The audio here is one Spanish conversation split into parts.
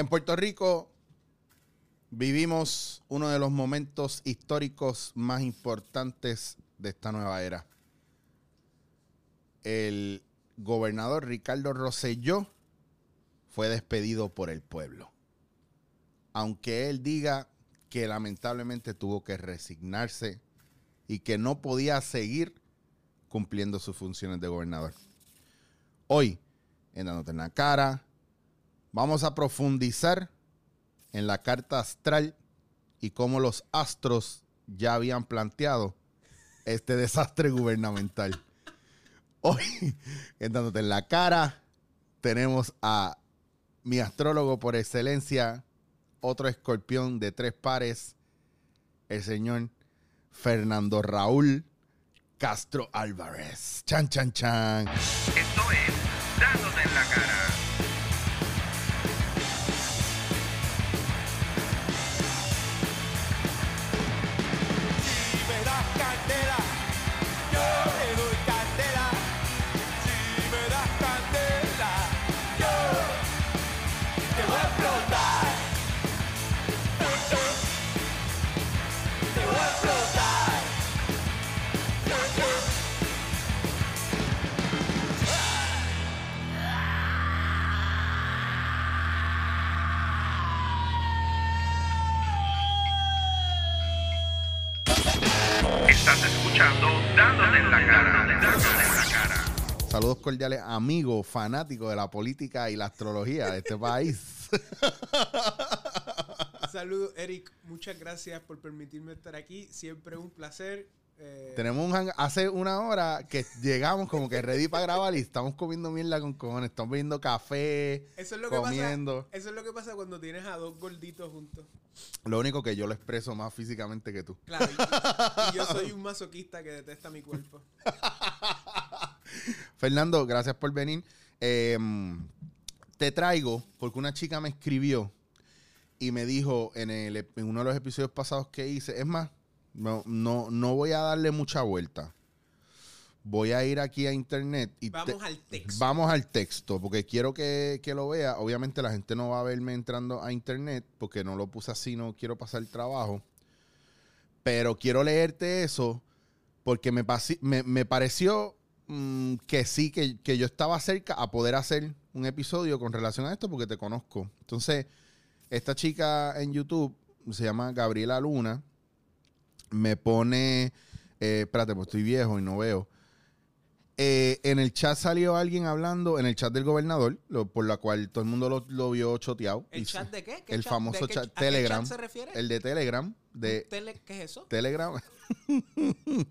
En Puerto Rico vivimos uno de los momentos históricos más importantes de esta nueva era. El gobernador Ricardo Rosselló fue despedido por el pueblo. Aunque él diga que lamentablemente tuvo que resignarse y que no podía seguir cumpliendo sus funciones de gobernador. Hoy, en Dándote en la Cara, vamos a profundizar en la carta astral y cómo los astros ya habían planteado este desastre gubernamental. Hoy, Dándote en la Cara, tenemos a mi astrólogo por excelencia, otro escorpión de tres pares, el señor Fernando Raúl Castro Álvarez. Chan, chan, chan. Esto es Dándote en la cara. Saludos cordiales, amigos, fanáticos de la política y la astrología de este país. Saludos, Eric. Muchas gracias por permitirme estar aquí. Siempre un placer. Eh, Tenemos un hang- hace una hora que llegamos como que ready para grabar y estamos comiendo mierda con cojones. Estamos bebiendo café, eso es lo que comiendo. pasa. Eso es lo que pasa cuando tienes a dos gorditos juntos. Lo único que yo lo expreso más físicamente que tú. Claro. Y, y yo soy un masoquista que detesta mi cuerpo. Fernando, gracias por venir. Eh, te traigo porque una chica me escribió y me dijo en, el, en uno de los episodios pasados que hice, es más, no, no, no voy a darle mucha vuelta. Voy a ir aquí a internet y Vamos te- al texto. Vamos al texto, porque quiero que, que lo vea. Obviamente la gente no va a verme entrando a internet, porque no lo puse así, no quiero pasar trabajo. Pero quiero leerte eso, porque me, pasi- me, me pareció mm, que sí, que, que yo estaba cerca a poder hacer un episodio con relación a esto, porque te conozco. Entonces, esta chica en YouTube se llama Gabriela Luna. Me pone. eh, espérate, pues estoy viejo y no veo. Eh, en el chat salió alguien hablando, en el chat del gobernador, lo- por la cual todo el mundo lo, lo vio choteado. ¿El chat de qué? ¿Qué El chat? famoso ¿De qué chat ch- ¿a qué Telegram. chat se refiere? El de Telegram. De Tele- ¿Qué es eso? Telegram.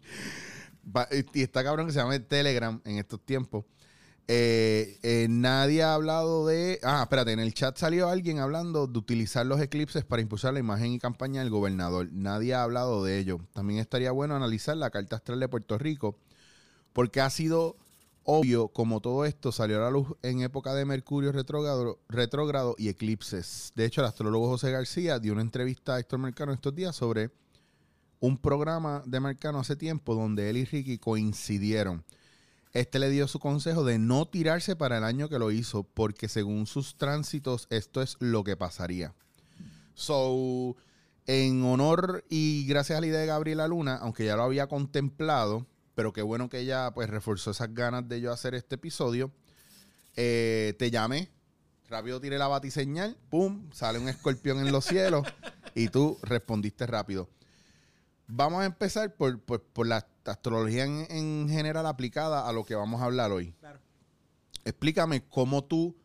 Y está cabrón que se llame Telegram en estos tiempos. Eh, eh, nadie ha hablado de. Ah, espérate, en el chat salió alguien hablando de utilizar los eclipses para impulsar la imagen y campaña del gobernador. Nadie ha hablado de ello. También estaría bueno analizar la carta astral de Puerto Rico, porque ha sido obvio como todo esto salió a la luz en época de Mercurio retrógrado, retrógrado y eclipses. De hecho, el astrólogo José García dio una entrevista a Héctor Mercano estos días sobre un programa de Mercano hace tiempo donde él y Ricky coincidieron. Este le dio su consejo de no tirarse para el año que lo hizo, porque según sus tránsitos, esto es lo que pasaría. So, en honor y gracias a la idea de Gabriela Luna, aunque ya lo había contemplado, pero qué bueno que ella pues reforzó esas ganas de yo hacer este episodio, eh, te llamé, rápido tiré la batiseñal, pum, sale un escorpión en los cielos y tú respondiste rápido. Vamos a empezar por, por- por la astrología en, en general aplicada a lo que vamos a hablar hoy. Claro. Explícame cómo tú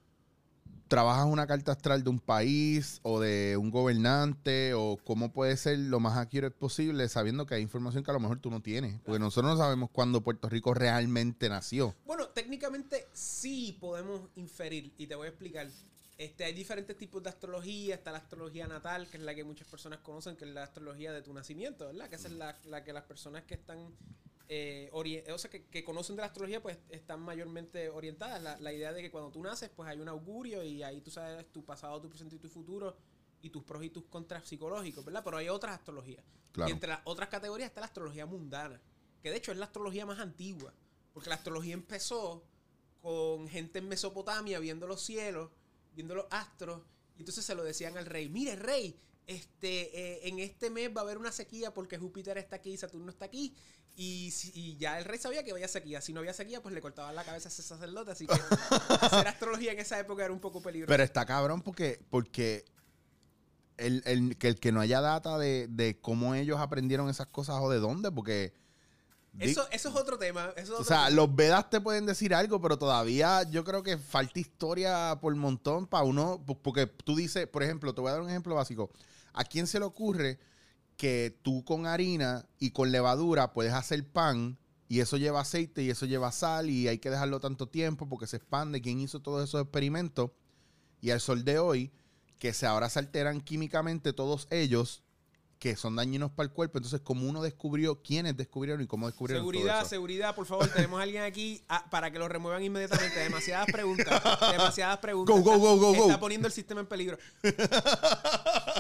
trabajas una carta astral de un país o de un gobernante o cómo puede ser lo más accurate posible sabiendo que hay información que a lo mejor tú no tienes. Porque nosotros no sabemos cuándo Puerto Rico realmente nació. Bueno, técnicamente sí podemos inferir y te voy a explicar. Este, hay diferentes tipos de astrología. Está la astrología natal, que es la que muchas personas conocen, que es la astrología de tu nacimiento, ¿verdad? Que esa es la, la que las personas que están, eh, o sea, que, que conocen de la astrología, pues están mayormente orientadas. La, la idea de que cuando tú naces, pues hay un augurio y ahí tú sabes tu pasado, tu presente y tu futuro y tus pros y tus contras psicológicos, ¿verdad? Pero hay otras astrologías. Claro. Y entre las otras categorías está la astrología mundana, que de hecho es la astrología más antigua, porque la astrología empezó con gente en Mesopotamia viendo los cielos, viendo los astros Y entonces se lo decían al rey, mire rey, este, eh, en este mes va a haber una sequía porque Júpiter está aquí y Saturno está aquí. Y, si- y ya el rey sabía que había sequía. Si no había sequía, pues le cortaban la cabeza a ese sacerdote. Así que hacer astrología en esa época era un poco peligroso. Pero está cabrón porque, porque el, el- que el que no haya data de, de cómo ellos aprendieron esas cosas o de dónde, porque. Eso, eso es otro tema. Eso es o sea, tema. los Vedas te pueden decir algo, pero todavía yo creo que falta historia por montón para uno. Porque tú dices, por ejemplo, te voy a dar un ejemplo básico. ¿A quién se le ocurre que tú con harina y con levadura puedes hacer pan y eso lleva aceite y eso lleva sal y hay que dejarlo tanto tiempo porque se expande? ¿Quién hizo todos esos experimentos? Y al sol de hoy, que se ahora se alteran químicamente todos ellos, que son dañinos para el cuerpo. Entonces, como uno descubrió, quiénes descubrieron y cómo descubrieron todo Seguridad, eso? seguridad, por favor, tenemos a alguien aquí ah, para que lo remuevan inmediatamente. Demasiadas preguntas, demasiadas preguntas. Go, go, go, go, Está go. poniendo el sistema en peligro.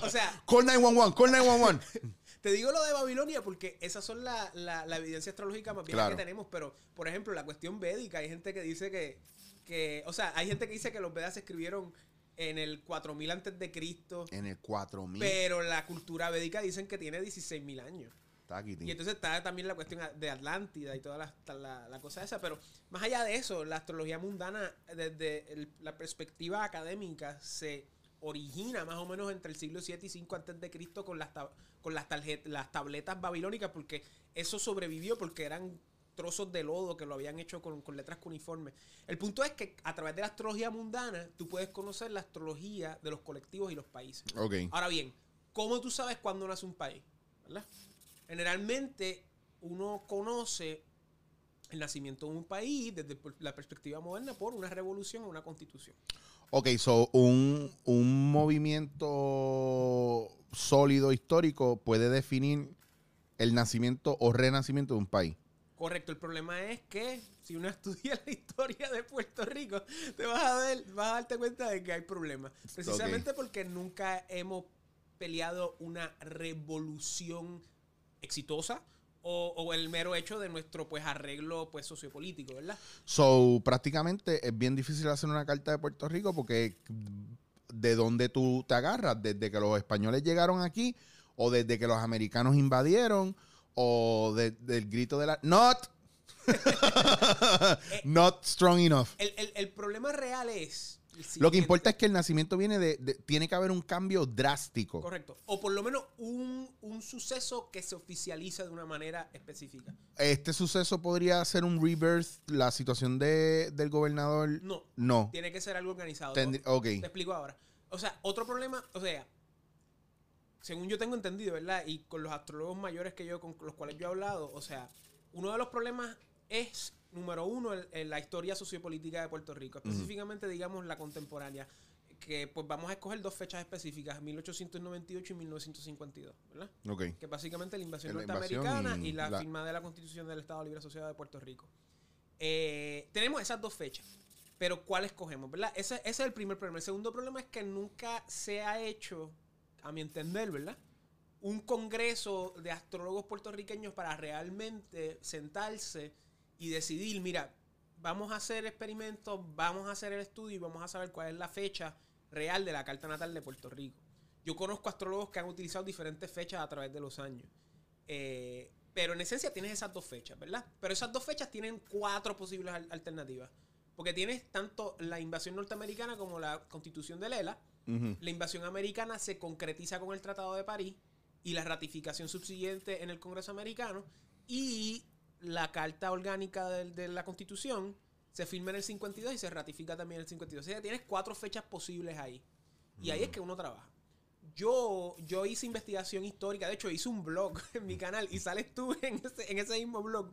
O sea, Call 911, call 911. te digo lo de Babilonia porque esas son la, la- la evidencia astrológica más Claro. que tenemos. Pero, por ejemplo, la cuestión védica, hay gente que dice que, que, o sea, hay gente que dice que los Vedas se escribieron en el 4000 antes de Cristo. en el 4000. Pero la cultura védica dicen que tiene 16.000 años. Está aquí. Y entonces está también la cuestión de Atlántida y toda la, la- la cosa esa. Pero más allá de eso, la astrología mundana, desde el- la perspectiva académica, se origina más o menos entre el siglo 7 y 5 antes de Cristo con las, tab- con las, las tabletas babilónicas, porque eso sobrevivió porque eran trozos de lodo que lo habían hecho con, con letras cuneiformes. El punto es que a través de la astrología mundana, tú puedes conocer la astrología de los colectivos y los países. Ok. Ahora bien, ¿cómo tú sabes cuándo nace un país? ¿Verdad? Generalmente uno conoce el nacimiento de un país desde la perspectiva moderna por una revolución o una constitución. Ok, so un, un movimiento sólido histórico puede definir el nacimiento o renacimiento de un país. Correcto, el problema es que si uno estudia la historia de Puerto Rico, te vas a, ver, vas a darte cuenta de que hay problemas. Precisamente porque nunca hemos peleado una revolución exitosa o, o el mero hecho de nuestro pues arreglo pues sociopolítico, ¿verdad? So, prácticamente es bien difícil hacer una carta de Puerto Rico porque de dónde tú te agarras, desde que los españoles llegaron aquí o desde que los americanos invadieron o de- del grito de la... Not! Not strong enough. El, el- el problema real es... Lo que importa es que el nacimiento viene de, de- Tiene que haber un cambio drástico. Correcto. O por lo menos un, un suceso que se oficializa de una manera específica. Este suceso podría ser un rebirth, la situación de, del gobernador. No. No. Tiene que ser algo organizado. Tendrí- Te ok. explico ahora. O sea, otro problema, o sea, según yo tengo entendido, ¿verdad? Y con los astrólogos mayores que yo, con los cuales yo he hablado, o sea, uno de los problemas es, número uno, el- el- la historia sociopolítica de Puerto Rico, específicamente, digamos, la contemporánea, que pues vamos a escoger dos fechas específicas, 1898 y 1952, ¿verdad? Ok. que básicamente la invasión La invasión norteamericana y, y la, la- firma de la Constitución del Estado Libre Asociado de Puerto Rico. Eh, tenemos esas dos fechas, pero ¿cuál escogemos? ¿verdad? Ese, ese es el primer problema. El segundo problema es que nunca se ha hecho, a mi entender, ¿verdad? Un congreso de astrólogos puertorriqueños para realmente sentarse y decidir, mira, vamos a hacer experimentos, vamos a hacer el estudio y vamos a saber cuál es la fecha real de la carta natal de Puerto Rico. Yo conozco astrólogos que han utilizado diferentes fechas a través de los años. Eh, pero en esencia tienes esas dos fechas, ¿verdad? Pero esas dos fechas tienen cuatro posibles al- alternativas. Porque tienes tanto la invasión norteamericana como la constitución de Lela. La invasión americana se concretiza con el Tratado de París y la ratificación subsiguiente en el Congreso americano. Y la Carta Orgánica de, la Constitución se firma en el 52 y se ratifica también en el 52. O sea, tienes cuatro fechas posibles ahí. Y ahí es que uno trabaja. Yo, yo hice investigación histórica, de hecho hice un blog en mi canal y sales tú en ese, en ese mismo blog.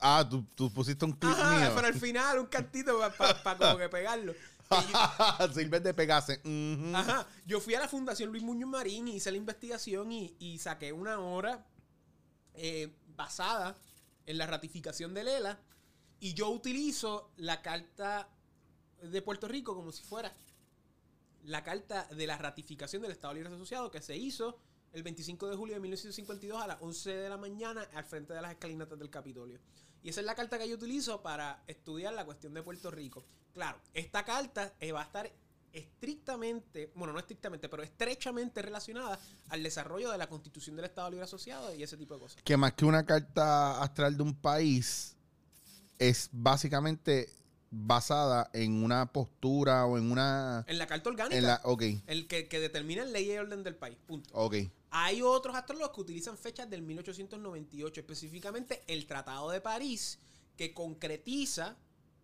Ah, tú, tú pusiste un clip Ajá, mío. pero al final un cantito para como que pegarlo. Sirve de pegarse. Ujú. Ajá. Yo fui a la Fundación Luis Muñoz Marín y hice la investigación y, y saqué una hora eh, basada en la ratificación de Lela. Y yo utilizo la carta de Puerto Rico como si fuera la carta de la ratificación del Estado Libre Asociado que se hizo el 25 de julio de 1952 a las 11 de la mañana al frente de las escalinatas del Capitolio. Y esa es la carta que yo utilizo para estudiar la cuestión de Puerto Rico. Claro, esta carta eh, va a estar estrictamente, bueno, no estrictamente, pero estrechamente relacionada al desarrollo de la constitución del Estado Libre Asociado y ese tipo de cosas. Que más que una carta astral de un país, es básicamente basada en una postura o en una... En la carta orgánica, En la, ok, el que, que determina el ley y orden del país, punto. ok. Hay otros astrólogos que utilizan fechas del 1898, específicamente el Tratado de París, que concretiza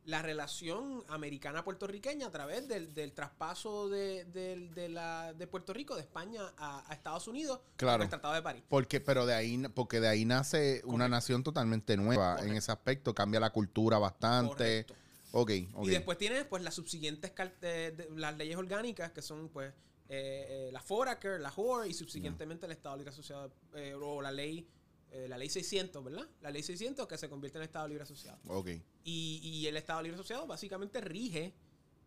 la relación americana-puertorriqueña a través del, del traspaso de, del- de la- de Puerto Rico, de España a, a Estados Unidos, Claro. con el Tratado de París. Porque, pero de ahí, porque de ahí nace una nación totalmente nueva en ese aspecto, cambia la cultura bastante. Correcto. Ok. Y después tienes pues las subsiguientes de- de- las leyes orgánicas que son pues eh, eh, la Foraker, la HOR y subsiguientemente el Estado Libre Asociado eh, o la ley eh, la ley 600, ¿verdad? La ley 600 que se convierte en Estado Libre Asociado. Ok. Y, y el Estado Libre Asociado básicamente rige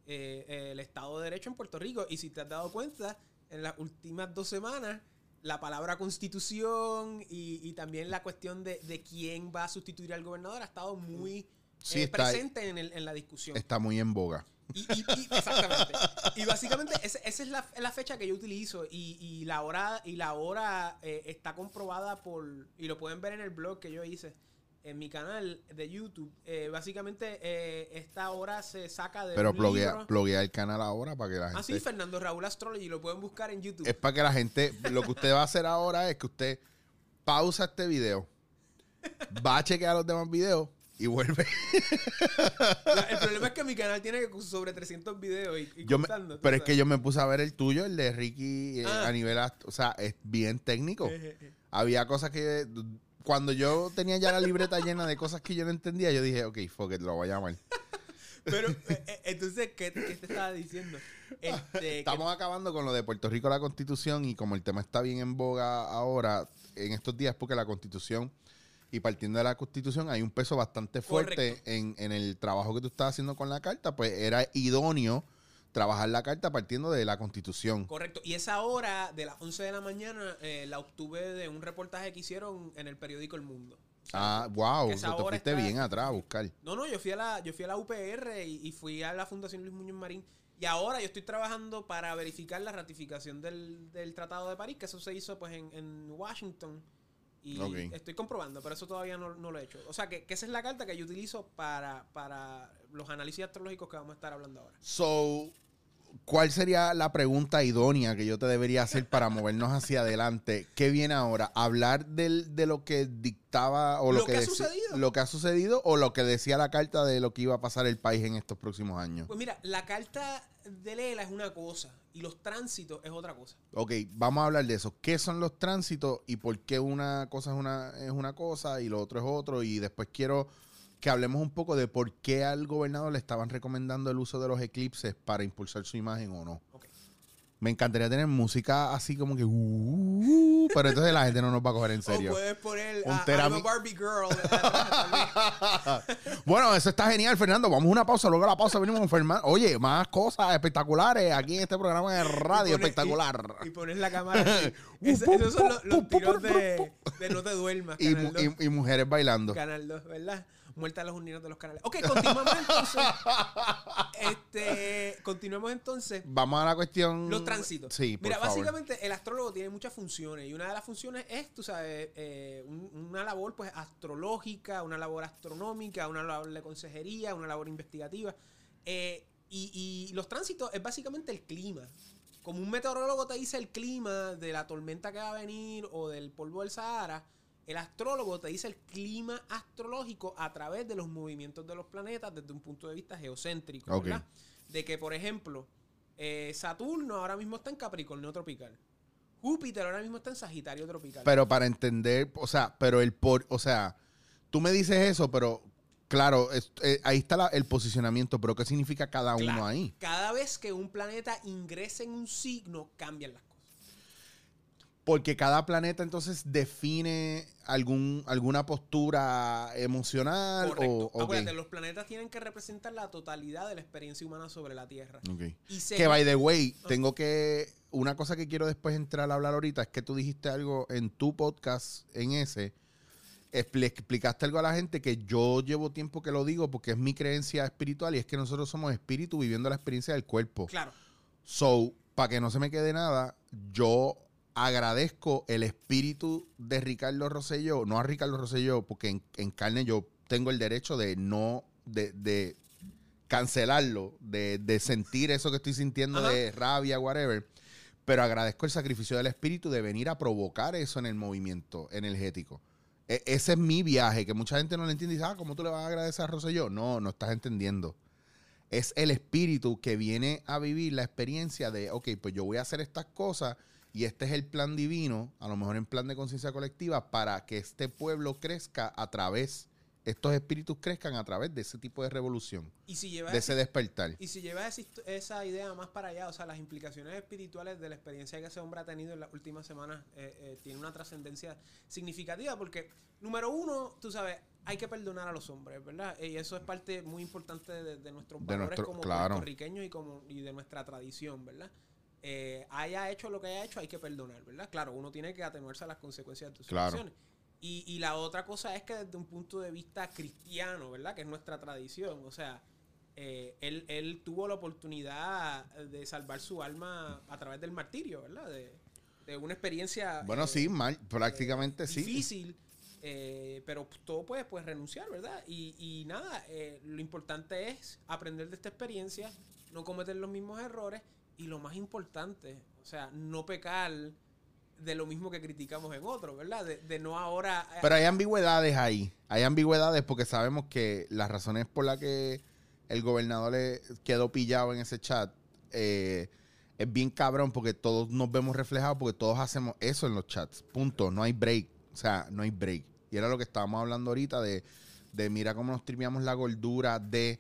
eh, eh, el Estado de Derecho en Puerto Rico. Y si te has dado cuenta, en las últimas dos semanas, la palabra constitución y, y también la cuestión de, de quién va a sustituir al gobernador ha estado muy Sí, eh, está- presente en, el- en la discusión. Está muy en boga. Y, y- y- exactamente. Y básicamente esa es la, la fecha que yo utilizo y, y la hora y la hora eh, está comprobada por y lo pueden ver en el blog que yo hice en mi canal de YouTube. Eh, básicamente eh, esta hora se saca de Pero bloguea, el canal ahora para que la Ah, sí, gente... Fernando Raúl Astrology, lo pueden buscar en YouTube. es para que la gente... Lo que usted va a hacer ahora es que usted pausa este video, va a chequear los demás videos y vuelve. La- el problema es que mi canal tiene sobre 300 videos y, y Yo me- contando, pero es que yo me puse a ver el tuyo, el de Ricky, eh, Ah. a nivel... O sea, es bien técnico. Eh, eh, Había cosas que... Cuando yo tenía ya la libreta llena de cosas que yo no entendía, yo dije, ok, fuck it, lo voy a llamar. Pero, eh, entonces, ¿qué, qué te estaba diciendo? Este, que- Estamos acabando con lo de Puerto Rico, la constitución, y como el tema está bien en boga ahora, en estos días, porque la constitución, y partiendo de la constitución, hay un peso bastante fuerte en, en el trabajo que tú estás haciendo con la carta, pues era idóneo trabajar la carta partiendo de la constitución. Correcto. Y esa hora de las 11 de la mañana eh, la obtuve de un reportaje que hicieron en el periódico El Mundo. Ah, wow, te fuiste está- bien atrás a buscar. No, no, yo fui a la, yo fui a la UPR y, y fui a la Fundación Luis Muñoz Marín. Y ahora yo estoy trabajando para verificar la ratificación del, del Tratado de París, que eso se hizo pues en, en Washington. Y estoy comprobando, pero eso todavía no, no lo he hecho. O sea, que, que esa es la carta que yo utilizo para, para los análisis astrológicos que vamos a estar hablando ahora. So, ¿cuál sería la pregunta idónea que yo te debería hacer para movernos hacia adelante? ¿Qué viene ahora? ¿Hablar del, de lo que dictaba o lo, Lo que ha sucedido. Lo que ha sucedido o lo que decía la carta de lo que iba a pasar el país en estos próximos años? Pues mira, la carta de Lela es una cosa y los tránsitos es otra cosa. Ok, vamos a hablar de eso. ¿Qué son los tránsitos y por qué una cosa es una, es una cosa y lo otro es otro? Y después quiero que hablemos un poco de por qué al gobernador le estaban recomendando el uso de los eclipses para impulsar su imagen o no. Me encantaría tener música así como que... uh, pero entonces la gente no nos va a coger en O serio. puedes poner Un a, I'm a Barbie Girl. bueno, eso está genial, Fernando. Vamos a una pausa. Luego de la pausa venimos con Fernando. Oye, más cosas espectaculares aquí en este programa de radio pones- espectacular. Y, y pones la cámara así. Esos son los, los tiros de, de No te duermas, Y, Canal 2. y- y mujeres bailando. Canal 2, ¿verdad? Muerta a los unidos de los canales. Ok, continuamos entonces. este, continuemos entonces. Vamos a la cuestión... Los tránsitos. Sí, por Mira, favor. básicamente el astrólogo tiene muchas funciones y una de las funciones es, tú sabes, eh, un- una labor pues astrológica, una labor astronómica, una labor de consejería, una labor investigativa. Eh, y, y los tránsitos es básicamente el clima. Como un meteorólogo te dice el clima de la tormenta que va a venir o del polvo del Sahara, el astrólogo te dice el clima astrológico a través de los movimientos de los planetas desde un punto de vista geocéntrico. ¿verdad? De que, por ejemplo, eh, Saturno ahora mismo está en Capricornio tropical. Júpiter ahora mismo está en Sagitario tropical. Pero para entender, o sea, pero el por, o sea, tú me dices eso, pero claro, es- eh, ahí está la- el posicionamiento, pero ¿qué significa cada Claro, uno ahí? Cada vez que un planeta ingresa en un signo, cambian las cosas. Porque cada planeta entonces define algún, alguna postura emocional Correcto. o. Acuérdate, los planetas tienen que representar la totalidad de la experiencia humana sobre la Tierra. Ok. Y se- Que by the way, tengo que. Una cosa que quiero después entrar a hablar ahorita es que tú dijiste algo en tu podcast, en ese. expli- explicaste algo a la gente que yo llevo tiempo que lo digo porque es mi creencia espiritual y es que nosotros somos espíritu viviendo la experiencia del cuerpo. Claro. So, para que no se me quede nada, yo agradezco el espíritu de Ricardo Rosselló, no a Ricardo Rosselló, porque en, en carne yo tengo el derecho de no, de, de cancelarlo, de, de sentir eso que estoy sintiendo Ajá. de rabia, whatever. Pero agradezco el sacrificio del espíritu de venir a provocar eso en el movimiento energético. E- ese es mi viaje, que mucha gente no lo entiende y dice, ah, ¿cómo tú le vas a agradecer a Rosselló? No, no estás entendiendo es el espíritu que viene a vivir la experiencia de, ok, pues yo voy a hacer estas cosas y este es el plan divino, a lo mejor en plan de conciencia colectiva, para que este pueblo crezca a través, estos espíritus crezcan a través de ese tipo de revolución, Y si llevas de ese despertar. Y si llevas esa, idea más para allá, o sea, las implicaciones espirituales de la experiencia que ese hombre ha tenido en las últimas semanas, eh, eh, tiene una trascendencia significativa porque, número uno, tú sabes, hay que perdonar a los hombres, ¿verdad? Y eso es parte muy importante de, de nuestros De valores nuestro- como claro. puertorriqueños y, como, y de nuestra tradición, ¿verdad? Eh, haya hecho lo que haya hecho, hay que perdonar, ¿verdad? Claro, uno tiene que atenuarse a las consecuencias de sus Claro. acciones. Y, y la otra cosa es que desde un punto de vista cristiano, ¿verdad? Que es nuestra tradición, o sea, eh, él, él tuvo la oportunidad de salvar su alma a través del martirio, ¿verdad? De, de una experiencia Bueno, eh, sí, mal, prácticamente sí. difícil, eh, pero todo puede pues, renunciar, ¿verdad? Y, y nada, eh, lo importante es aprender de esta experiencia, no cometer los mismos errores y lo más importante, o sea, no pecar de lo mismo que criticamos en otros, ¿verdad? De, de no ahora... eh, Pero hay ambigüedades ahí. Hay ambigüedades porque sabemos que las razones por las que el gobernador le quedó pillado en ese chat eh, es bien cabrón porque todos nos vemos reflejados porque todos hacemos eso en los chats. Punto. No hay break. O sea, no hay break. Y era lo que estábamos hablando ahorita de, de mira cómo nos triviamos la gordura de,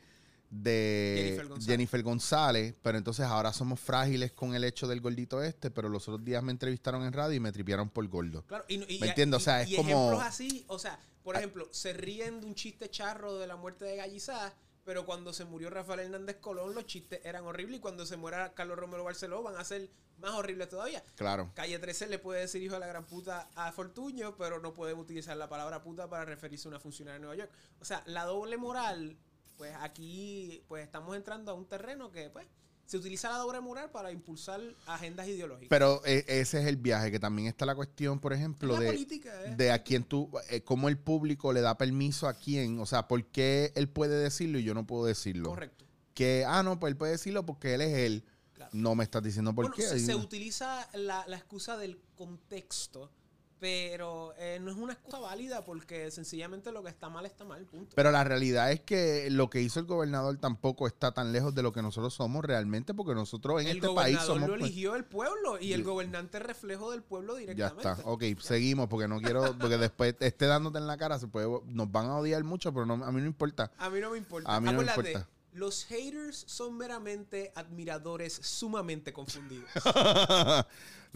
de Jennifer González. Jennifer González, pero entonces ahora somos frágiles con el hecho del gordito este, pero los otros días me entrevistaron en radio y me tripearon por gordo. Claro, y, y- ¿Me y- entiendes? O y- sea, es y como- ejemplos así, o sea, por ejemplo, se ríen de un chiste charro de la muerte de Gallizá, pero cuando se murió Rafael Hernández Colón, los chistes eran horribles y cuando se muera Carlos Romero Barceló van a ser más horribles todavía. Claro. Calle 13 le puede decir hijo de la gran puta a Fortuño, pero no puede utilizar la palabra puta para referirse a una funcionaria de Nueva York. O sea, la doble moral, pues aquí pues estamos entrando a un terreno que pues se utiliza la doble moral para impulsar agendas ideológicas. Pero eh, ese es el viaje, que también está la cuestión, por ejemplo, de, política, ¿eh? de a quién tú, eh, cómo el público le da permiso a quién, o sea, por qué él puede decirlo y yo no puedo decirlo. Correcto. Que, ah, no, pues él puede decirlo porque él es él. Claro. No me estás diciendo por bueno, qué. se, se utiliza la, la excusa del contexto, pero eh, no es una excusa válida porque sencillamente lo que está mal está mal, punto. Pero la realidad es que lo que hizo el gobernador tampoco está tan lejos de lo que nosotros somos realmente, porque nosotros en el este país gobernador somos... lo pues, eligió el pueblo y el gobernante es reflejo del pueblo ya directamente. está. Ok, seguimos porque no quiero, porque después esté dándote en la cara, se puede, nos van a odiar mucho, pero no, a mí no importa. A mí no me importa. A mí no me Acuérdate, importa. Los haters son meramente admiradores sumamente confundidos.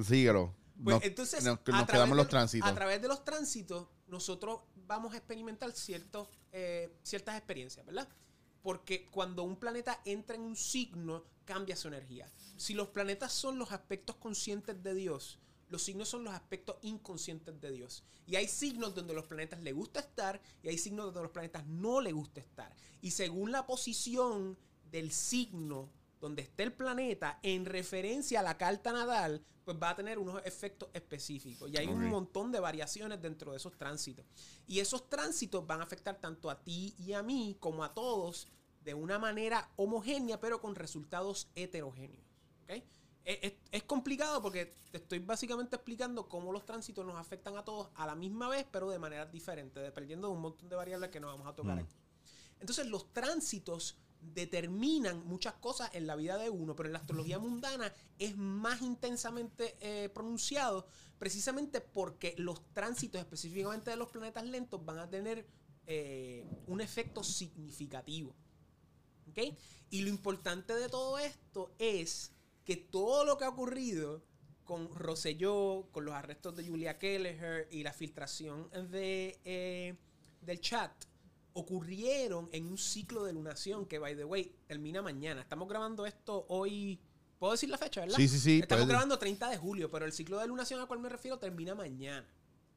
Síguelo. Pues Nos- entonces, nos, a nos través quedamos de- los tránsitos. A través de los tránsitos, nosotros vamos a experimentar ciertos, eh, ciertas experiencias, ¿verdad? Porque cuando un planeta entra en un signo, cambia su energía. Si los planetas son los aspectos conscientes de Dios, los signos son los aspectos inconscientes de Dios. Y hay signos donde los planetas le gusta estar y hay signos donde los planetas no le gusta estar. Y según la posición del signo donde esté el planeta en referencia a la carta nadal, pues va a tener unos efectos específicos. Y hay un montón de variaciones dentro de esos tránsitos. Y esos tránsitos van a afectar tanto a ti y a mí como a todos de una manera homogénea, pero con resultados heterogéneos. ¿ok? Es, es- es complicado porque te estoy básicamente explicando cómo los tránsitos nos afectan a todos a la misma vez, pero de maneras diferentes, dependiendo de un montón de variables que nos vamos a tocar Mm. aquí. Entonces los tránsitos determinan muchas cosas en la vida de uno, pero en la astrología mundana es más intensamente eh, pronunciado precisamente porque los tránsitos específicamente de los planetas lentos van a tener eh, un efecto significativo. Y lo importante de todo esto es que todo lo que ha ocurrido con Rosselló, con los arrestos de Julia Kelleher y la filtración de, eh, del chat, ocurrieron en un ciclo de lunación que, by the way, termina mañana. Estamos grabando esto hoy. ¿Puedo decir la fecha, verdad? Sí, sí, sí, Estamos grabando 30 de julio, pero el ciclo de lunación al cual me refiero termina mañana.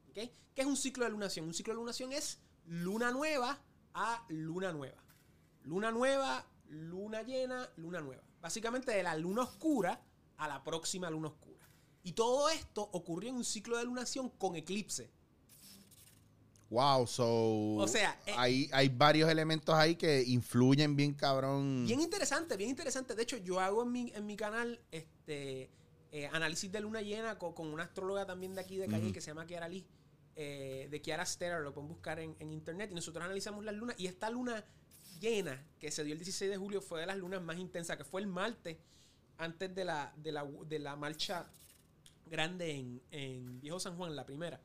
¿Ok? ¿Qué es un ciclo de lunación? Un ciclo de lunación es luna nueva a luna nueva. Luna nueva, luna llena, luna nueva. Básicamente de la luna oscura a la próxima luna oscura. Y todo esto ocurrió en un ciclo de lunación con eclipse. Wow, so. O sea, eh, hay, hay varios elementos ahí que influyen bien, cabrón. Bien interesante, bien interesante. De hecho, yo hago en mi, en mi canal este eh, análisis de luna llena con, con una astróloga también de aquí de Calle que se llama Kiara Lee, eh, de Kiara Sterer, lo pueden buscar en, en internet. Y nosotros analizamos las lunas. Y esta luna llena que se dio el 16 de julio fue de las lunas más intensas, que fue el martes antes de la, de la, de la marcha grande en, en Viejo San Juan, la primera.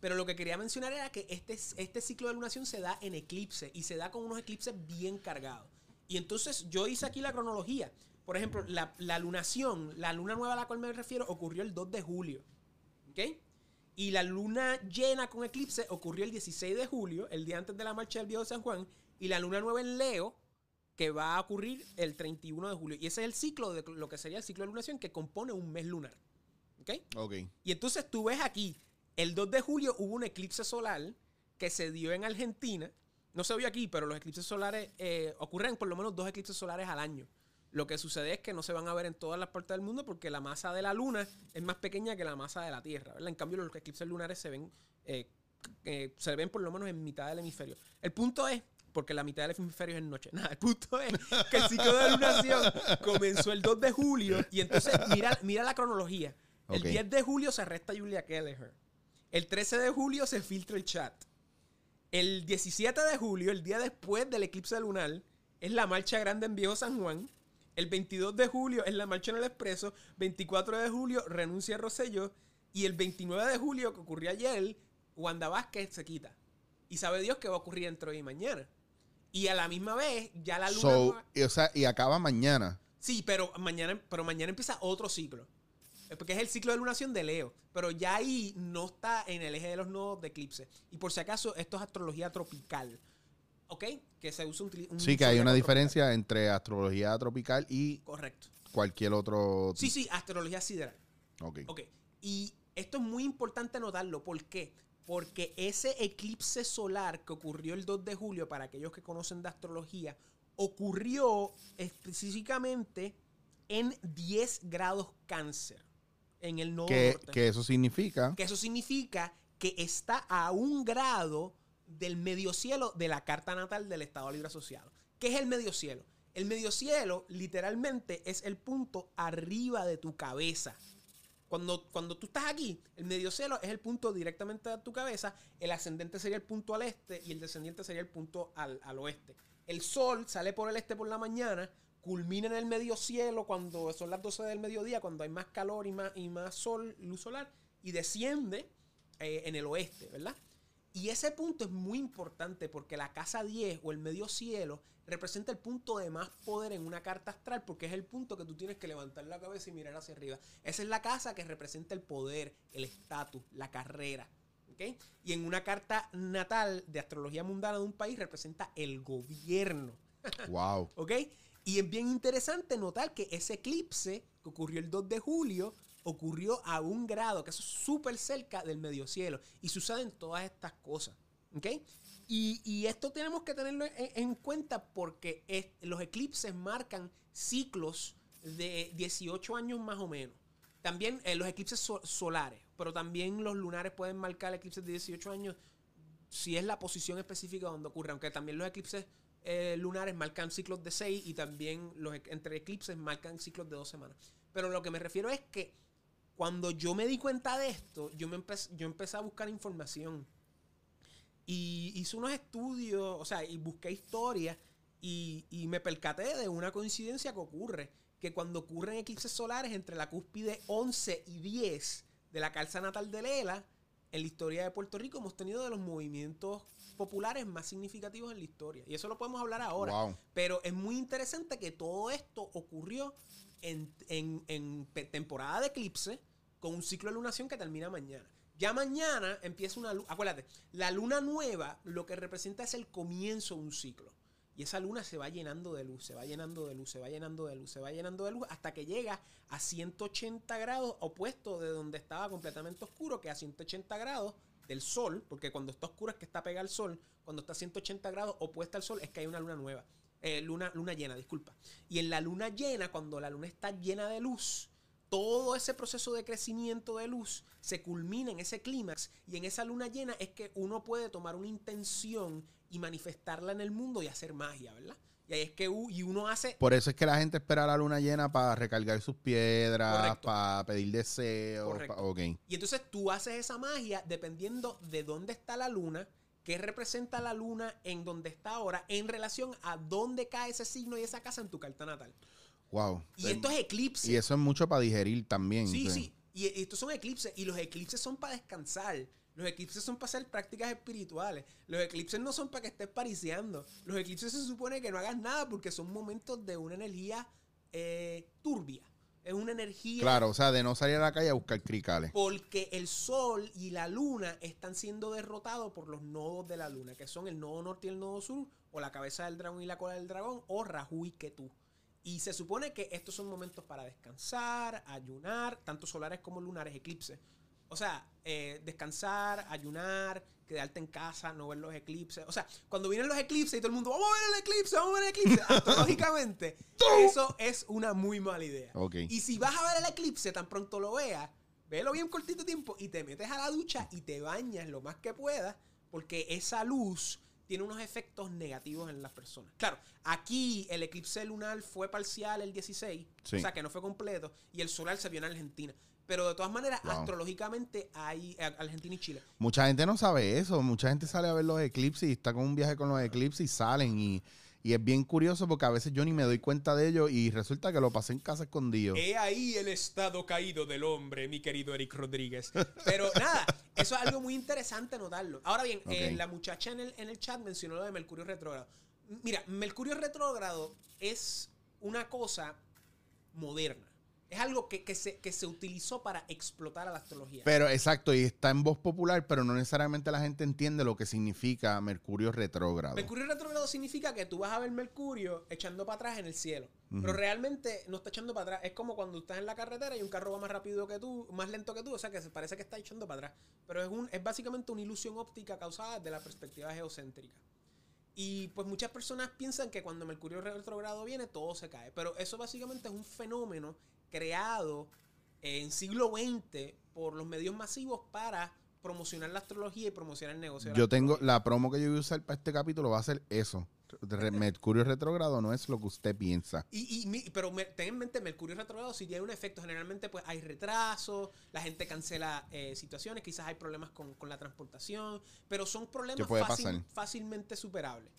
Pero lo que quería mencionar era que este, este ciclo de lunación se da en eclipse y se da con unos eclipses bien cargados. Y entonces yo hice aquí la cronología. Por ejemplo, la, la lunación, la luna nueva a la cual me refiero, ocurrió el 2 de julio. ¿Ok? Y la luna llena con eclipse ocurrió el 16 de julio, el día antes de la marcha del Viejo San Juan. Y la luna nueva en Leo, que va a ocurrir el 31 de julio. Y ese es el ciclo de lo que sería el ciclo de lunación que compone un mes lunar. ¿Ok? Ok. Y entonces tú ves aquí, el 2 de julio hubo un eclipse solar que se dio en Argentina. No se vio aquí, pero los eclipses solares eh, ocurren por lo menos dos eclipses solares al año. Lo que sucede es que no se van a ver en todas las partes del mundo porque la masa de la luna es más pequeña que la masa de la Tierra. ¿verdad? En cambio, los eclipses lunares se ven, eh, eh, se ven por lo menos en mitad del hemisferio. El punto es, porque la mitad del hemisferio es en noche. Nada, el punto es que el ciclo de lunación comenzó el 2 de julio y entonces mira, mira la cronología. El Ok. 10 de julio se arresta Julia Kelleher. El 13 de julio se filtra el chat. El 17 de julio, el día después del eclipse lunar, es la marcha grande en Viejo San Juan. El 22 de julio es la marcha en el Expreso. 24 de julio renuncia Rosselló. Y el 29 de julio, que ocurrió ayer, Wanda Vázquez se quita. Y sabe Dios que va a ocurrir dentro de mañana. Y a la misma vez, ya la luna. So, y, o sea, y acaba mañana. Sí, pero mañana, pero mañana empieza otro ciclo. Eh, Porque es el ciclo de lunación de Leo. Pero ya ahí no está en el eje de los nodos de eclipse. Y por si acaso, esto es astrología tropical. ¿Ok? Que se usa un, un Sí, que hay una diferencia entre astrología tropical y. Correcto. cualquier otro. Sí, sí, astrología sideral. Ok. Ok. Y esto es muy importante notarlo. ¿Por qué? Porque ese eclipse solar que ocurrió el 2 de julio, para aquellos que conocen de astrología, ocurrió específicamente en 10 grados cáncer. En el Que, norte. que eso significa. Que eso significa que está a un grado del medio cielo de la carta natal del Estado Libre Asociado. ¿Qué es el medio cielo? El medio cielo literalmente es el punto arriba de tu cabeza. Cuando, cuando tú estás aquí, el medio cielo es el punto directamente de tu cabeza, el ascendente sería el punto al este y el descendiente sería el punto al, al oeste. El sol sale por el este por la mañana, culmina en el medio cielo cuando son las 12 del mediodía, cuando hay más calor y más, y más sol, luz solar, y desciende eh, en el oeste, ¿verdad? Y ese punto es muy importante porque la casa 10 o el medio cielo representa el punto de más poder en una carta astral porque es el punto que tú tienes que levantar la cabeza y mirar hacia arriba. Esa es la casa que representa el poder, el estatus, la carrera. ¿ok? Y en una carta natal de astrología mundana de un país representa el gobierno. Wow. ¿Ok? Y es bien interesante notar que ese eclipse que ocurrió el 2 de julio ocurrió a un grado, que eso es súper cerca del medio cielo. Y suceden todas estas cosas. ¿Ok? Y, y esto tenemos que tenerlo en, en cuenta porque los eclipses marcan ciclos de 18 años más o menos. También eh, los eclipses so- solares, pero también los lunares pueden marcar eclipses de 18 años si es la posición específica donde ocurre, aunque también los eclipses eh, lunares marcan ciclos de 6 y también los e- entre eclipses marcan ciclos de 2 semanas. Pero lo que me refiero es que cuando yo me di cuenta de esto, yo, me empecé, yo empecé a buscar información. Y hice unos estudios, o sea, y busqué historia y, y me percaté de una coincidencia que ocurre, que cuando ocurren eclipses solares entre la cúspide 11 y 10 de la calza natal de Lela, en la historia de Puerto Rico hemos tenido de los movimientos populares más significativos en la historia. Y eso lo podemos hablar ahora. Wow. Pero es muy interesante que todo esto ocurrió en, en- temporada de eclipse con un ciclo de lunación que termina mañana. Ya mañana empieza una luna. Acuérdate, la luna nueva lo que representa es el comienzo de un ciclo. Y esa luna se va llenando de luz, se va llenando de luz, se va llenando de luz, se va llenando de luz hasta que llega a 180 grados opuesto de donde estaba completamente oscuro, que a 180 grados del sol, porque cuando está oscuro es que está pegado al sol, cuando está a 180 grados opuesta al sol es que hay una luna nueva. Eh, luna, luna llena, disculpa. Y en la luna llena, cuando la luna está llena de luz, todo ese proceso de crecimiento de luz se culmina en ese clímax y en esa luna llena es que uno puede tomar una intención y manifestarla en el mundo y hacer magia, ¿verdad? Y ahí es que y uno hace Por eso es que la gente espera la luna llena para recargar sus piedras, Correcto. para pedir deseos. Correcto. pa- ok. Y entonces tú haces esa magia dependiendo de dónde está la luna, qué representa la luna en donde está ahora, en relación a dónde cae ese signo y esa casa en tu carta natal. Wow. Y esto es eclipse. Y eso es mucho para digerir también. Sí, sí. Y y estos son eclipses. Y los eclipses son para descansar. Los eclipses son para hacer prácticas espirituales. Los eclipses no son para que estés pariciando. Los eclipses se supone que no hagas nada porque son momentos de una energía eh, turbia. Es una energía Claro, o sea, de no salir a la calle a buscar cricales. porque el sol y la luna están siendo derrotados por los nodos de la luna, que son el nodo norte y el nodo sur, o la cabeza del dragón y la cola del dragón, o Rahu y Ketu. Y se supone que estos son momentos para descansar, ayunar, tanto solares como lunares, eclipses. O sea, eh, descansar, ayunar, quedarte en casa, no ver los eclipses. O sea, cuando vienen los eclipses y todo el mundo, vamos a ver el eclipse, vamos a ver el eclipse, astrológicamente, eso es una muy mala idea. Y si vas a ver el eclipse, tan pronto lo veas, velo bien cortito tiempo y te metes a la ducha y te bañas lo más que puedas, porque esa luz tiene unos efectos negativos en las personas. Claro, aquí el eclipse lunar fue parcial el 16, Sí. o sea que no fue completo, y el solar se vio en Argentina. Pero de todas maneras, Wow. astrológicamente hay eh, Argentina y Chile. Mucha gente no sabe eso. Mucha gente sale a ver los eclipses y está con un viaje con los eclipses y salen. Y, y es bien curioso porque a veces yo ni me doy cuenta de ello y resulta que lo pasé en casa escondido. He ahí el estado caído del hombre, mi querido Eric Rodríguez. Pero nada, eso es algo muy interesante notarlo. Ahora bien, eh, la muchacha en el, en el chat mencionó lo de Mercurio retrógrado. Mira, Mercurio retrógrado es una cosa moderna. Es algo que, que se, que se utilizó para explotar a la astrología. Pero exacto, y está en voz popular, pero no necesariamente la gente entiende lo que significa Mercurio retrógrado. Mercurio retrógrado significa que tú vas a ver Mercurio echando para atrás en el cielo. Pero realmente no está echando para atrás. Es como cuando estás en la carretera y un carro va más rápido que tú, más lento que tú. O sea que se parece que está echando para atrás. Pero es, un, es básicamente una ilusión óptica causada de la perspectiva geocéntrica. Y pues muchas personas piensan que cuando Mercurio retrogrado viene, todo se cae. Pero eso básicamente es un fenómeno creado en siglo XX por los medios masivos para promocionar la astrología y promocionar el negocio. de la Yo tengo, la promo que yo voy a usar para este capítulo va a ser eso. Mercurio retrógrado no es lo que usted piensa. Y, y pero ten en mente, Mercurio retrogrado si tiene un efecto. Generalmente, pues hay retrasos, la gente cancela eh, situaciones, quizás hay problemas con, con la transportación, pero son problemas ¿Qué puede fácil- fácilmente superables.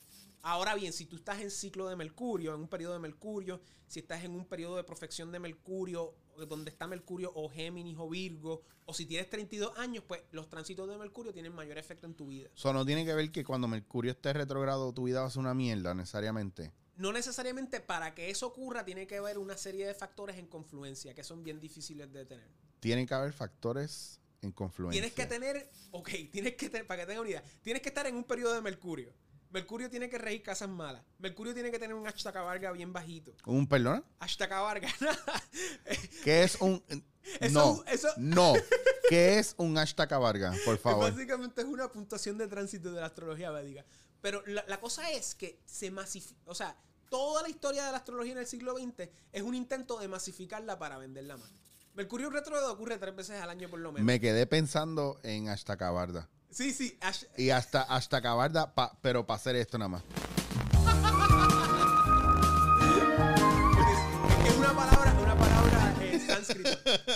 Ahora bien, si tú estás en ciclo de Mercurio, en un periodo de Mercurio, si estás en un periodo de profección de Mercurio, donde está Mercurio o Géminis o Virgo, o si tienes 32 años, pues los tránsitos de Mercurio tienen mayor efecto en tu vida. Eso no tiene que ver que cuando Mercurio esté retrógrado tu vida va a ser una mierda necesariamente. No necesariamente para que eso ocurra tiene que haber una serie de factores en confluencia que son bien difíciles de tener. Tiene que haber factores en confluencia. Tienes que tener, ok, tienes que tener, para que tenga una idea, tienes que estar en un periodo de Mercurio. Mercurio tiene que regir casas malas. Mercurio tiene que tener un hashtag varga bien bajito. ¿Un perdón? Hashtag varga. ¿Qué es un...? Eso- no, eso- no. ¿Qué es un hashtag Varga? Por favor. Básicamente es una puntuación de tránsito de la astrología védica. Pero la, la cosa es que se masifica, o sea, toda la historia de la astrología en el siglo XX es un intento de masificarla para venderla más. Mercurio retrógrado ocurre tres veces al año por lo menos. Me quedé pensando en hashtag Varga. Sí, sí. Y hasta hashtag Varga, pa- pero para hacer esto nada más. Es una palabra, una palabra eh, sánscrito.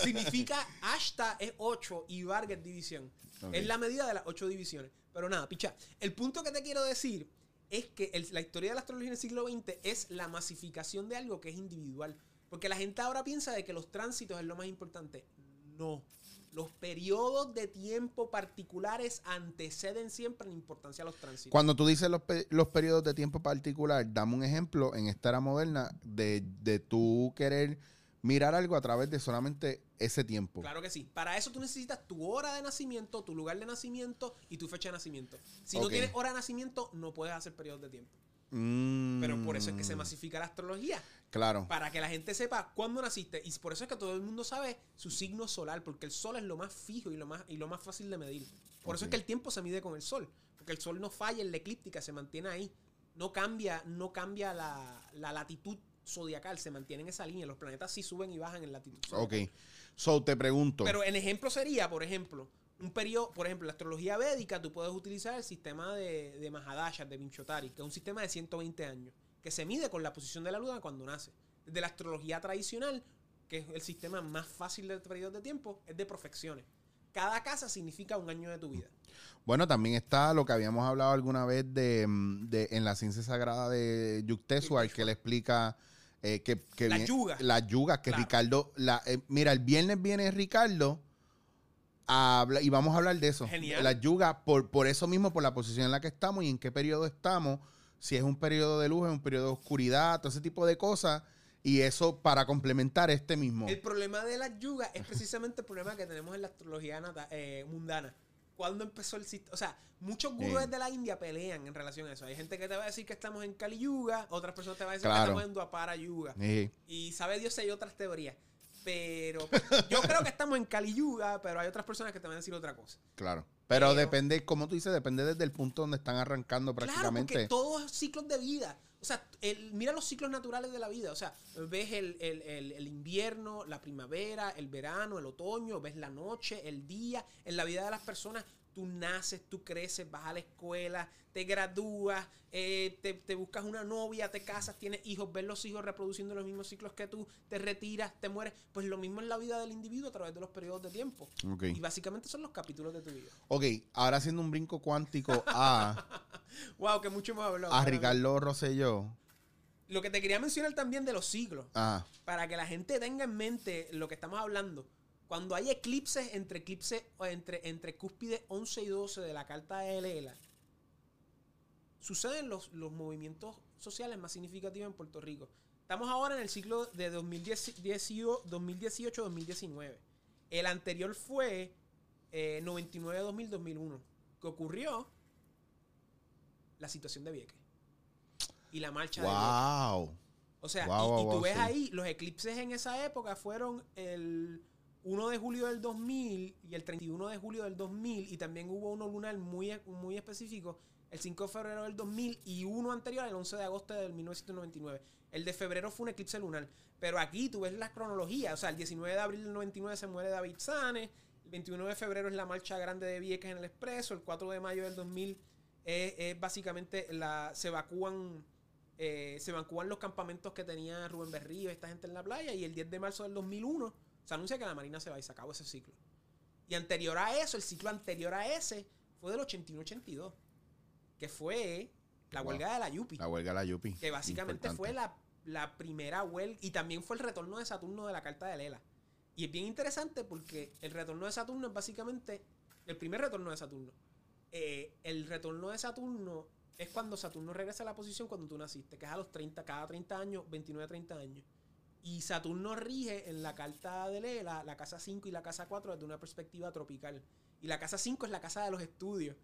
Significa hasta es 8 y Varga es división. Es la medida de las 8 divisiones. Pero nada, picha. El punto que te quiero decir es que el- la historia de la astrología en el siglo XX es la masificación de algo que es individual. Porque la gente ahora piensa de que los tránsitos es lo más importante. No. Los periodos de tiempo particulares anteceden siempre en importancia a los tránsitos. Cuando tú dices los, pe- los periodos de tiempo particular, dame un ejemplo en esta era moderna de, de tú querer mirar algo a través de solamente ese tiempo. Claro que sí. Para eso tú necesitas tu hora de nacimiento, tu lugar de nacimiento y tu fecha de nacimiento. Si no tienes hora de nacimiento, no puedes hacer periodos de tiempo. Mm, Pero por eso es que se masifica la astrología. Claro. Para que la gente sepa cuándo naciste. Y por eso es que todo el mundo sabe su signo solar. Porque el sol es lo más fijo y lo más, y lo más fácil de medir. Por eso es que el tiempo se mide con el sol. Porque el sol no falla en la eclíptica, se mantiene ahí. no cambia, no cambia la, la latitud zodiacal, se mantiene en esa línea. Los planetas sí suben y bajan en latitud. zodiacal. Ok. So, te pregunto. Pero en ejemplo sería, por ejemplo, un periodo, por ejemplo, la astrología védica, tú puedes utilizar el sistema de, de Mahadasha, de Vimshotari, que es un sistema de 120 años, que se mide con la posición de la luna cuando nace. De la astrología tradicional, que es el sistema más fácil de periodos de tiempo, es de profecciones. Cada casa significa un año de tu vida. Bueno, también está lo que habíamos hablado alguna vez de, mm, de- en la ciencia sagrada de Yukteswar, que le explica eh, que, bien- yugas. Las yugas, que Claro. Ricardo. La, eh, mira, el viernes viene Ricardo habla- y vamos a hablar de eso. Genial. Las yugas, por, por eso mismo, por la posición en la que estamos y en qué periodo estamos, si es un periodo de luz, es un periodo de oscuridad, todo ese tipo de cosas. Y eso para complementar este mismo. El problema de las yugas es precisamente el problema que tenemos en la astrología nata- eh, mundana. ¿Cuándo empezó el sistema? O sea, muchos gurúes Sí. de la India pelean en relación a eso. Hay gente que te va a decir que estamos en Kali Yuga, otras personas te van a decir Claro. que estamos en Dwapara Yuga. Y sabe Dios si hay otras teorías. Pero yo creo que estamos en Kali Yuga, pero hay otras personas que te van a decir otra cosa. Claro. Pero, Pero- depende, como tú dices, depende desde el punto donde están arrancando Claro, prácticamente. porque todos es ciclos de vida. O sea, el- mira los ciclos naturales de la vida. O sea, ves el, el- el- el invierno, la primavera, el verano, el otoño, ves la noche, el día. En la vida de las personas, tú naces, tú creces, vas a la escuela, te gradúas, eh, te, te buscas una novia, te casas, tienes hijos, ves los hijos reproduciendo los mismos ciclos que tú, te retiras, te mueres. Pues lo mismo en la vida del individuo a través de los periodos de tiempo. Y básicamente son los capítulos de tu vida. Ok, ahora haciendo un brinco cuántico a, Wow, que mucho hemos hablado. a Ricardo Rosselló. Lo que te quería mencionar también de los siglos. Ah, para que la gente tenga en mente lo que estamos hablando. Cuando hay eclipses entre eclipses o entre, entre cúspide 11 y 12 de la carta de Lela, suceden los, los movimientos sociales más significativos en Puerto Rico. Estamos ahora en el ciclo de 2018-2019. El anterior fue eh, 99-2000-2001, que ocurrió la situación de Vieques y la marcha de Vieques. wow. O sea, Guau, y, tú ves sí. ahí, los eclipses en esa época fueron el 1 de julio del 2000 y el 31 de julio del 2000 y también hubo uno lunar muy, muy específico el 5 de febrero del 2000 y uno anterior el 11 de agosto del 1999. El de febrero fue un eclipse lunar. Pero aquí tú ves la cronología. O sea, el 19 de abril del 99 se muere David Sanes. El 21 de febrero es la marcha grande de Vieques en el Expreso. El 4 de mayo del 2000 es, es básicamente la se evacúan eh, se evacúan los campamentos que tenía Rubén Berrío, esta gente en la playa, y el 10 de marzo del 2001 se anuncia que la Marina se va y se acabó ese ciclo. Y anterior a eso, el ciclo anterior a ese, fue del 81-82, que fue la Wow. huelga de la Yupi, La huelga de la Yupi. que básicamente Importante. fue la, la primera huelga, y también fue el retorno de Saturno de la carta de Lela. Y es bien interesante porque el retorno de Saturno es básicamente el primer retorno de Saturno. Eh, el retorno de Saturno es cuando Saturno regresa a la posición cuando tú naciste, que es a los 30, cada 30 años, 29, 30 años. Y Saturno rige en la carta de Lela, la casa 5 y la casa 4 desde una perspectiva tropical. Y la casa 5 es la casa de los estudios.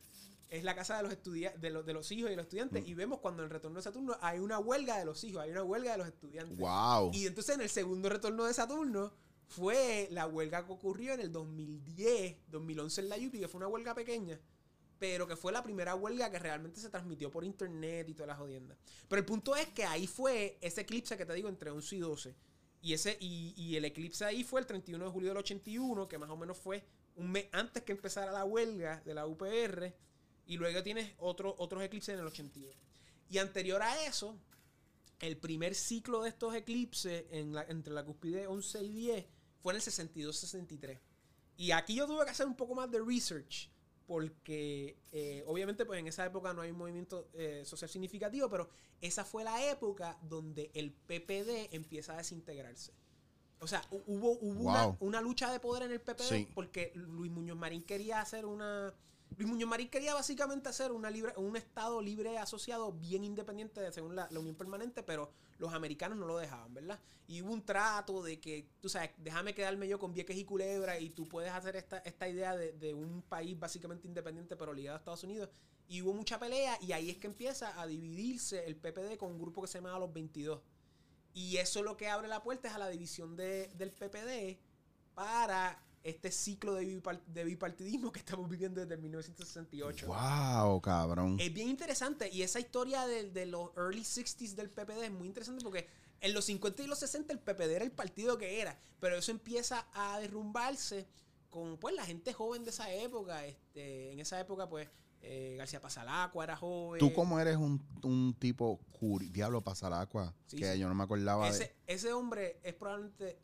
Es la casa de los, de los, de los hijos y los estudiantes. Mm. Y vemos cuando en el retorno de Saturno hay una huelga de los hijos, hay una huelga de los estudiantes. Wow. Y entonces en el segundo retorno de Saturno fue la huelga que ocurrió en el 2010, 2011 en la Yupi, que fue una huelga pequeña, pero que fue la primera huelga que realmente se transmitió por internet y todas las jodiendas. Pero el punto es que ahí fue ese eclipse que te digo entre 11 y 12. Y, ese, y, el eclipse ahí fue el 31 de julio del 81, que más o menos fue un mes antes que empezara la huelga de la UPR. Y luego tienes otro, otros eclipses en el 82. Y anterior a eso, el primer ciclo de estos eclipses la- entre la cúspide 11 y 10 fue en el 62-63. Y aquí yo tuve que hacer un poco más de research porque eh, obviamente pues en esa época no hay un movimiento eh, social significativo, pero esa fue la época donde el PPD empieza a desintegrarse. O sea, hu- hubo, una, lucha de poder en el PPD Sí. porque Luis Muñoz Marín quería hacer una... Luis Muñoz Marín quería básicamente hacer una libre, un estado libre asociado bien independiente de, según la, la Unión Permanente, pero los americanos no lo dejaban, ¿verdad? Y hubo un trato de que, tú sabes, déjame quedarme yo con Vieques y Culebra y tú puedes hacer esta, esta idea de, de un país básicamente independiente pero ligado a Estados Unidos. Y hubo mucha pelea y ahí es que empieza a dividirse el PPD con un grupo que se llamaba Los 22. Y eso lo que abre la puerta es a la división de- del PPD para este ciclo de, bipar- de bipartidismo que estamos viviendo desde 1968. Wow, cabrón. Es bien interesante y esa historia de, de los early 60s del PPD es muy interesante porque en los 50 y los 60 el PPD era el partido que era, pero eso empieza a derrumbarse con pues la gente joven de esa época. Este, en esa época pues eh, García Pasalacua era joven. Tú como eres un, un tipo curi, diablo Pasalacua, Sí, que sí. yo no me acordaba de... ese, ese hombre es probablemente.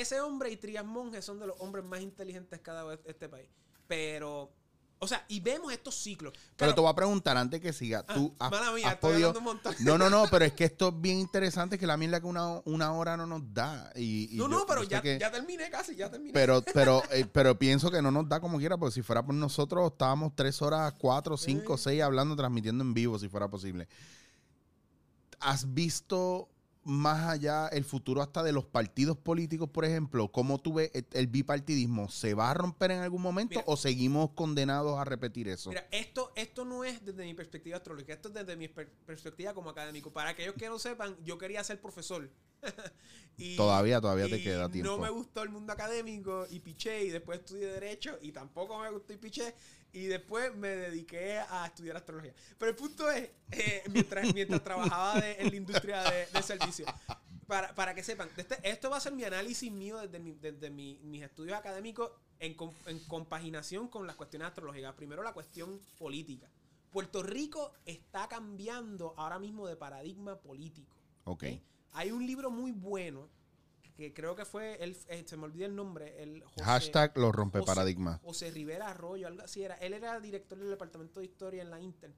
Ese hombre y Trias Monge son de los hombres más inteligentes que ha dado este país. Pero. O sea, y vemos estos ciclos. Pero te voy a preguntar antes que siga. ah, ¿Tú has, mala mía, has estoy podido...? hablando un montón. No, no, no, pero es que esto es bien interesante que la mierda que una, una hora no nos da. Y, y no, no, pero yo ya, que- ya terminé casi, ya terminé. Pero, pero, eh, pero pienso que no nos da como quiera, porque si fuera por nosotros, estábamos tres horas, cuatro, cinco, seis hablando, transmitiendo en vivo, si fuera posible. ¿Has visto más allá el futuro hasta de los partidos políticos, por ejemplo? ¿Cómo tú ves el, el bipartidismo? ¿Se va a romper en algún momento Mira. o seguimos condenados a repetir eso? Mira, esto, esto no es desde mi perspectiva astrológica, esto es desde mi per- perspectiva como académico. Para aquellos que no sepan, yo quería ser profesor. Y- Todavía, todavía te y queda tiempo. No me gustó el mundo académico y piché y después estudié Derecho y tampoco me gustó y piché y después me dediqué a estudiar astrología. Pero el punto es, eh, mientras, mientras trabajaba de- en la industria de, de servicio, para, para que sepan, este- esto va a ser mi análisis mío desde, mi- desde mi- mis estudios académicos en, en compaginación con las cuestiones astrológicas. Primero la cuestión política. Puerto Rico está cambiando ahora mismo de paradigma político. Ok. Hay un libro muy bueno que creo que fue, el, eh, se me olvida el nombre, el José- Hashtag los José-. José Rivera Arroyo, algo así era. Él era director del departamento de historia en la Inter,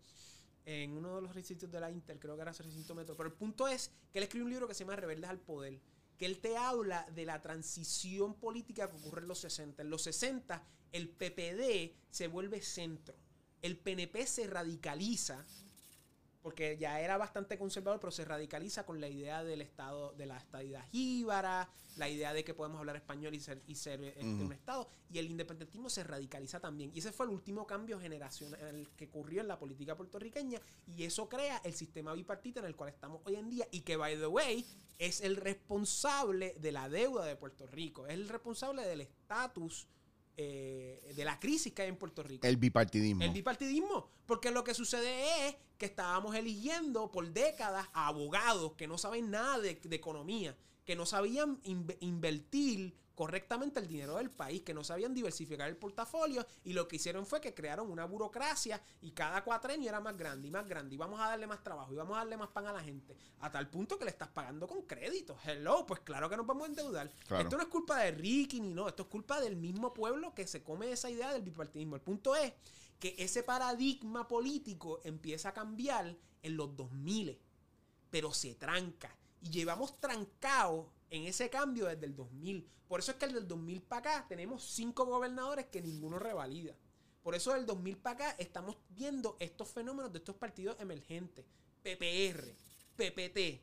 en uno de los recintos de la Inter, creo que era ese recinto metro. Pero el punto es que él escribe un libro que se llama Rebeldes al Poder, que él te habla de la transición política que ocurre en los 60. En los 60 el PPD se vuelve centro, el PNP se radicaliza porque ya era bastante conservador, pero se radicaliza con la idea del Estado, de la estadidad jíbara, la idea de que podemos hablar español y ser, y ser este, un Estado, y el independentismo se radicaliza también. Y ese fue el último cambio generacional que ocurrió en la política puertorriqueña, y eso crea el sistema bipartita en el cual estamos hoy en día, y que, by the way, es el responsable de la deuda de Puerto Rico, es el responsable del estatus, eh, de la crisis que hay en Puerto Rico. El bipartidismo. El bipartidismo. Porque lo que sucede es que estábamos eligiendo por décadas a abogados que no saben nada de, de economía, que no sabían inve- invertir correctamente el dinero del país, que no sabían diversificar el portafolio y lo que hicieron fue que crearon una burocracia y cada cuatrenio era más grande y más grande y vamos a darle más trabajo y vamos a darle más pan a la gente a tal punto que le estás pagando con crédito. Hello, pues claro que nos vamos a endeudar. Claro. Esto no es culpa de Ricky ni no, esto es culpa del mismo pueblo que se come esa idea del bipartidismo. El punto es que ese paradigma político empieza a cambiar en los 2000, pero se tranca. Y llevamos trancados en ese cambio desde el 2000. Por eso es que el del 2000 para acá tenemos cinco gobernadores que ninguno revalida. Por eso del 2000 para acá estamos viendo estos fenómenos de estos partidos emergentes. PPR, PPT,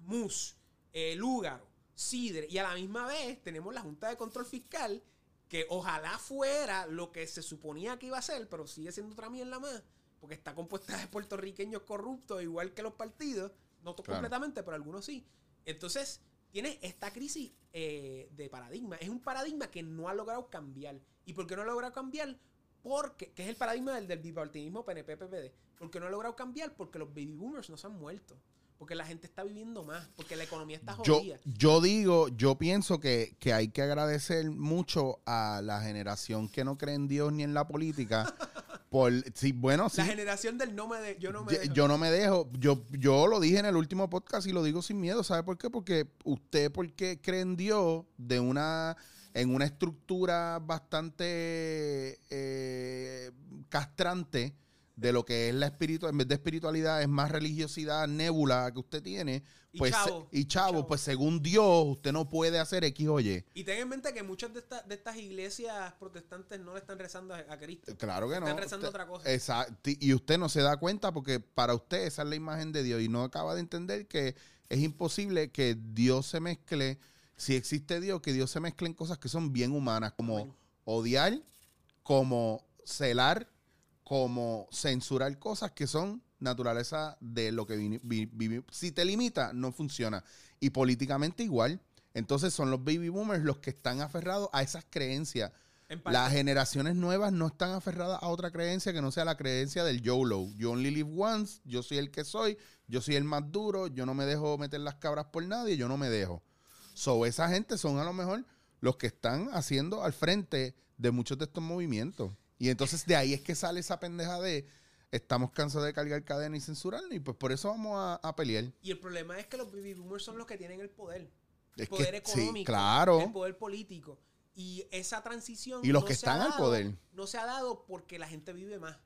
MUS, eh, Lúgaro, Sidre. Y a la misma vez tenemos la Junta de Control Fiscal, que ojalá fuera lo que se suponía que iba a ser, pero sigue siendo otra mierda más, porque está compuesta de puertorriqueños corruptos, igual que los partidos. No Claro. completamente, pero algunos sí. Entonces, tiene esta crisis eh, de paradigma. Es un paradigma que no ha logrado cambiar. ¿Y por qué no ha logrado cambiar? Porque, que es el paradigma del, del bipartidismo PNP-PPD. Porque no ha logrado cambiar porque los baby boomers no se han muerto. Porque la gente está viviendo más. Porque la economía está Yo, jodida. yo digo, yo pienso que, que hay que agradecer mucho a la generación que no cree en Dios ni en la política. por, sí, bueno, sí. La generación del no me de, yo no me Yo, dejo. yo no me dejo. Yo, yo lo dije en el último podcast y lo digo sin miedo. ¿Sabe por qué? Porque usted, porque cree en Dios de una, en una estructura bastante eh, castrante de lo que es la espiritualidad, en vez de espiritualidad, es más religiosidad nébula que usted tiene. Y Pues, chavo, y chavo, chavo. pues según Dios, usted no puede hacer X o Y. Y ten en mente que muchas de, estas de estas iglesias protestantes no le están rezando a, a Cristo. Claro que no. Están rezando Usted- otra cosa. Exacto. Y usted no se da cuenta porque para usted esa es la imagen de Dios y no acaba de entender que es imposible que Dios se mezcle, si existe Dios, que Dios se mezcle en cosas que son bien humanas, como Amén. odiar, como celar, como censurar cosas que son naturaleza de lo que vini- vi- Si te limita, no funciona. Y políticamente igual. Entonces son los baby boomers los que están aferrados a esas creencias. Las generaciones nuevas no están aferradas a otra creencia que no sea la creencia del YOLO. You only live once, yo soy el que soy, yo soy el más duro, yo no me dejo meter las cabras por nadie, yo no me dejo. So, esa gente son a lo mejor los que están haciendo al frente de muchos de estos movimientos. Y entonces de ahí es que sale esa pendeja de estamos cansados de cargar cadena y censurarnos y pues por eso vamos a, a pelear. Y el problema es que los baby boomers son los que tienen el poder. El Es poder que sí, económico. claro. El poder político. Y esa transición. Y los no que están al dado- poder. No se ha dado porque la gente vive más.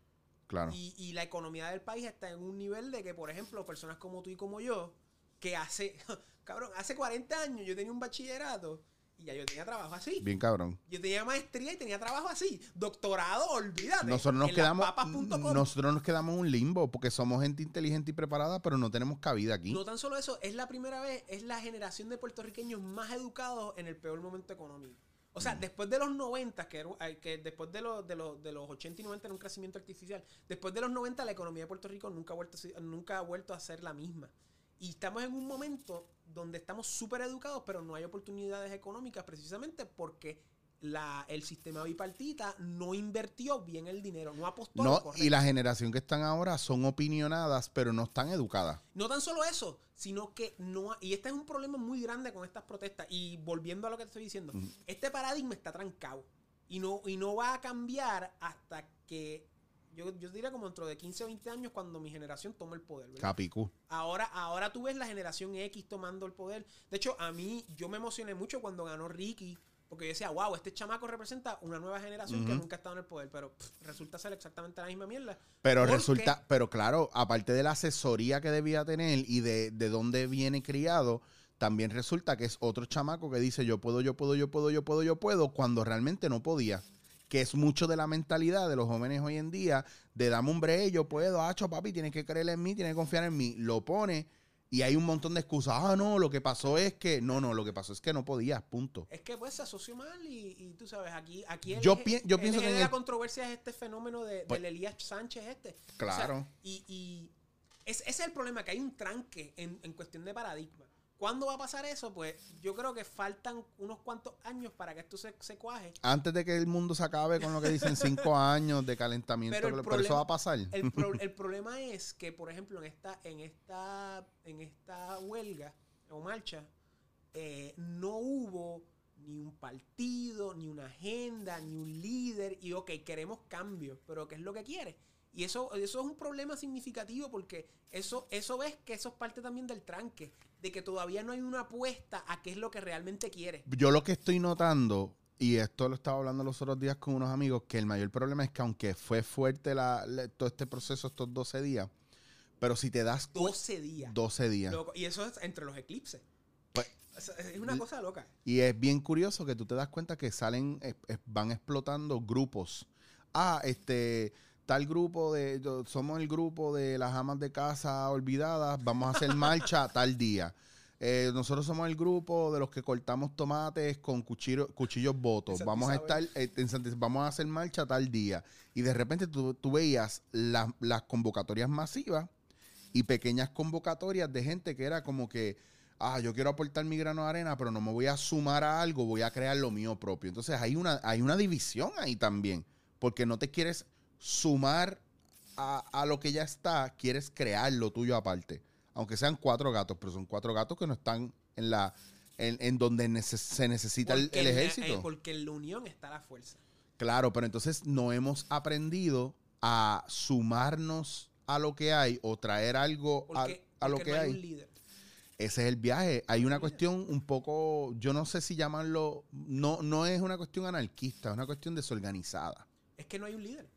Claro. Y, y la economía del país está en un nivel de que, por ejemplo, personas como tú y como yo, que hace, cabrón, hace 40 años yo tenía un bachillerato y ya yo tenía trabajo así. Bien cabrón. Yo tenía maestría y tenía trabajo así. Doctorado, olvídate. Nosotros nos en quedamos nosotros nos quedamos en un limbo porque somos gente inteligente y preparada, pero no tenemos cabida aquí. No tan solo eso, es la primera vez, es la generación de puertorriqueños más educados en el peor momento económico. O Mm. sea, después de los 90, que, era- que después de los, de, los, de los 80 y 90 era un crecimiento artificial, después de los 90 la economía de Puerto Rico nunca ha vuelto, nunca ha vuelto a ser la misma. Y estamos en un momento donde estamos súper educados, pero no hay oportunidades económicas precisamente porque la, el sistema bipartita no invirtió bien el dinero, no apostó No, correcto. y la generación que están ahora son opinionadas, pero no están educadas. No tan solo eso, sino que no. Y este es un problema muy grande con estas protestas. Y volviendo a lo que te estoy diciendo, este paradigma está trancado. Y no, y no va a cambiar hasta que. Yo, yo diría como dentro de 15 o 20 años cuando mi generación tome el poder. ¿verdad? Capicú. Ahora, ahora tú ves la generación X tomando el poder. De hecho, a mí, yo me emocioné mucho cuando ganó Ricky. Porque yo decía, wow, este chamaco representa una nueva generación que nunca ha estado en el poder. Pero pff, resulta ser exactamente la misma mierda. Pero resulta, pero claro, aparte de la asesoría que debía tener y de, de dónde viene criado, también resulta que es otro chamaco que dice yo puedo, yo puedo, yo puedo, yo puedo, yo puedo, cuando realmente no podía. Que es mucho de la mentalidad de los jóvenes hoy en día, de dame un break, yo puedo, hacho papi, tienes que creer en mí, tienes que confiar en mí. Lo pone y hay un montón de excusas. Ah, no, lo que pasó es que, no, no, lo que pasó es que no podías, punto. Es que pues se asoció mal y, y tú sabes, aquí, aquí el Yo eje- pi- yo el pienso eje que de la el- controversia es este fenómeno de, Pues- del Elías Sánchez este. Claro. y y es- ese es el problema, que hay un tranque en, en cuestión de paradigma. ¿Cuándo va a pasar eso? Pues yo creo que faltan unos cuantos años para que esto se, se cuaje. Antes de que el mundo se acabe con lo que dicen cinco años de calentamiento, Pero el pero, problema- eso va a pasar. El, pro- el problema es que, por ejemplo, en esta, en esta, en esta huelga o marcha, eh, no hubo ni un partido, ni una agenda, ni un líder. Y ok, queremos cambio, pero ¿qué es lo que quiere? Y eso, eso es un problema significativo porque eso, eso ves que eso es parte también del tranque, de que todavía no hay una apuesta a qué es lo que realmente quiere. Yo lo que estoy notando, y esto lo estaba hablando los otros días con unos amigos, que el mayor problema es que aunque fue fuerte la, la- todo este proceso estos 12 días, pero si te das cu- 12 días. 12 días. Loco, y eso es entre los eclipses. Pues, Es una cosa loca. y es bien curioso que tú te das cuenta que salen, van explotando grupos. Ah, este, tal grupo de, somos el grupo de las amas de casa olvidadas, vamos a hacer marcha tal día. Eh, nosotros somos el grupo de los que cortamos tomates con cuchillo- cuchillos botos. Vamos a estar, eh, vamos a hacer marcha tal día. Y de repente tú, tú veías la- las convocatorias masivas y pequeñas convocatorias de gente que era como que, ah, yo quiero aportar mi grano de arena, pero no me voy a sumar a algo, voy a crear lo mío propio. Entonces hay una, hay una división ahí también, porque no te quieres sumar a, a lo que ya está, quieres crear lo tuyo aparte. Aunque sean cuatro gatos, pero son cuatro gatos que no están en la en, en donde se necesita el, la- ejército. eh, porque en la unión está la fuerza. Claro, pero entonces no hemos aprendido a sumarnos a lo que hay o traer algo a, Porque, a lo que no hay. un líder. Ese es el viaje. Hay una cuestión un poco, yo no sé si llamarlo, no, no es una cuestión anarquista, es una cuestión desorganizada. Es que no hay un líder.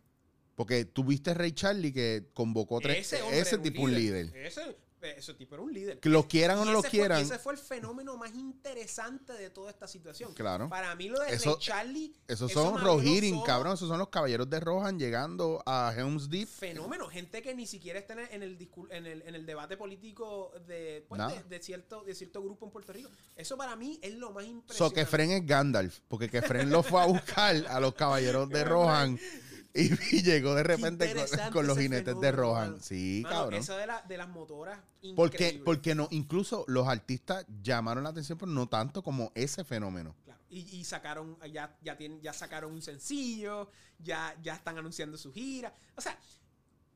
Porque tuviste Ray Charlie que convocó tres, ese, un tipo un líder. Ese, ese tipo era un líder. Que lo quieran o no lo ese fue- quieran. y ese fue el fenómeno más interesante de toda esta situación. Claro. Para mí lo de Eso- Ray Charlie. Esos eso son Rohirrim, son cabrón. Esos son los caballeros de Rohan llegando a Helm's Deep. Fenómeno, gente que ni siquiera está en el, en el, en el, en el debate político de, pues, de, de cierto, de cierto grupo en Puerto Rico. Eso para mí es lo más So impresionante. que Fren es Gandalf, porque que Fren lo fue a buscar a los caballeros de Rohan Y, y llegó de repente con, los jinetes de Rohan. mano. Sí, Mano, cabrón. Eso de, la- de las motoras. Porque, porque no, incluso los artistas llamaron la atención, pero no tanto como ese fenómeno. Claro. Y, y sacaron, ya, ya, tienen, ya sacaron un sencillo, ya, ya están anunciando su gira. O sea,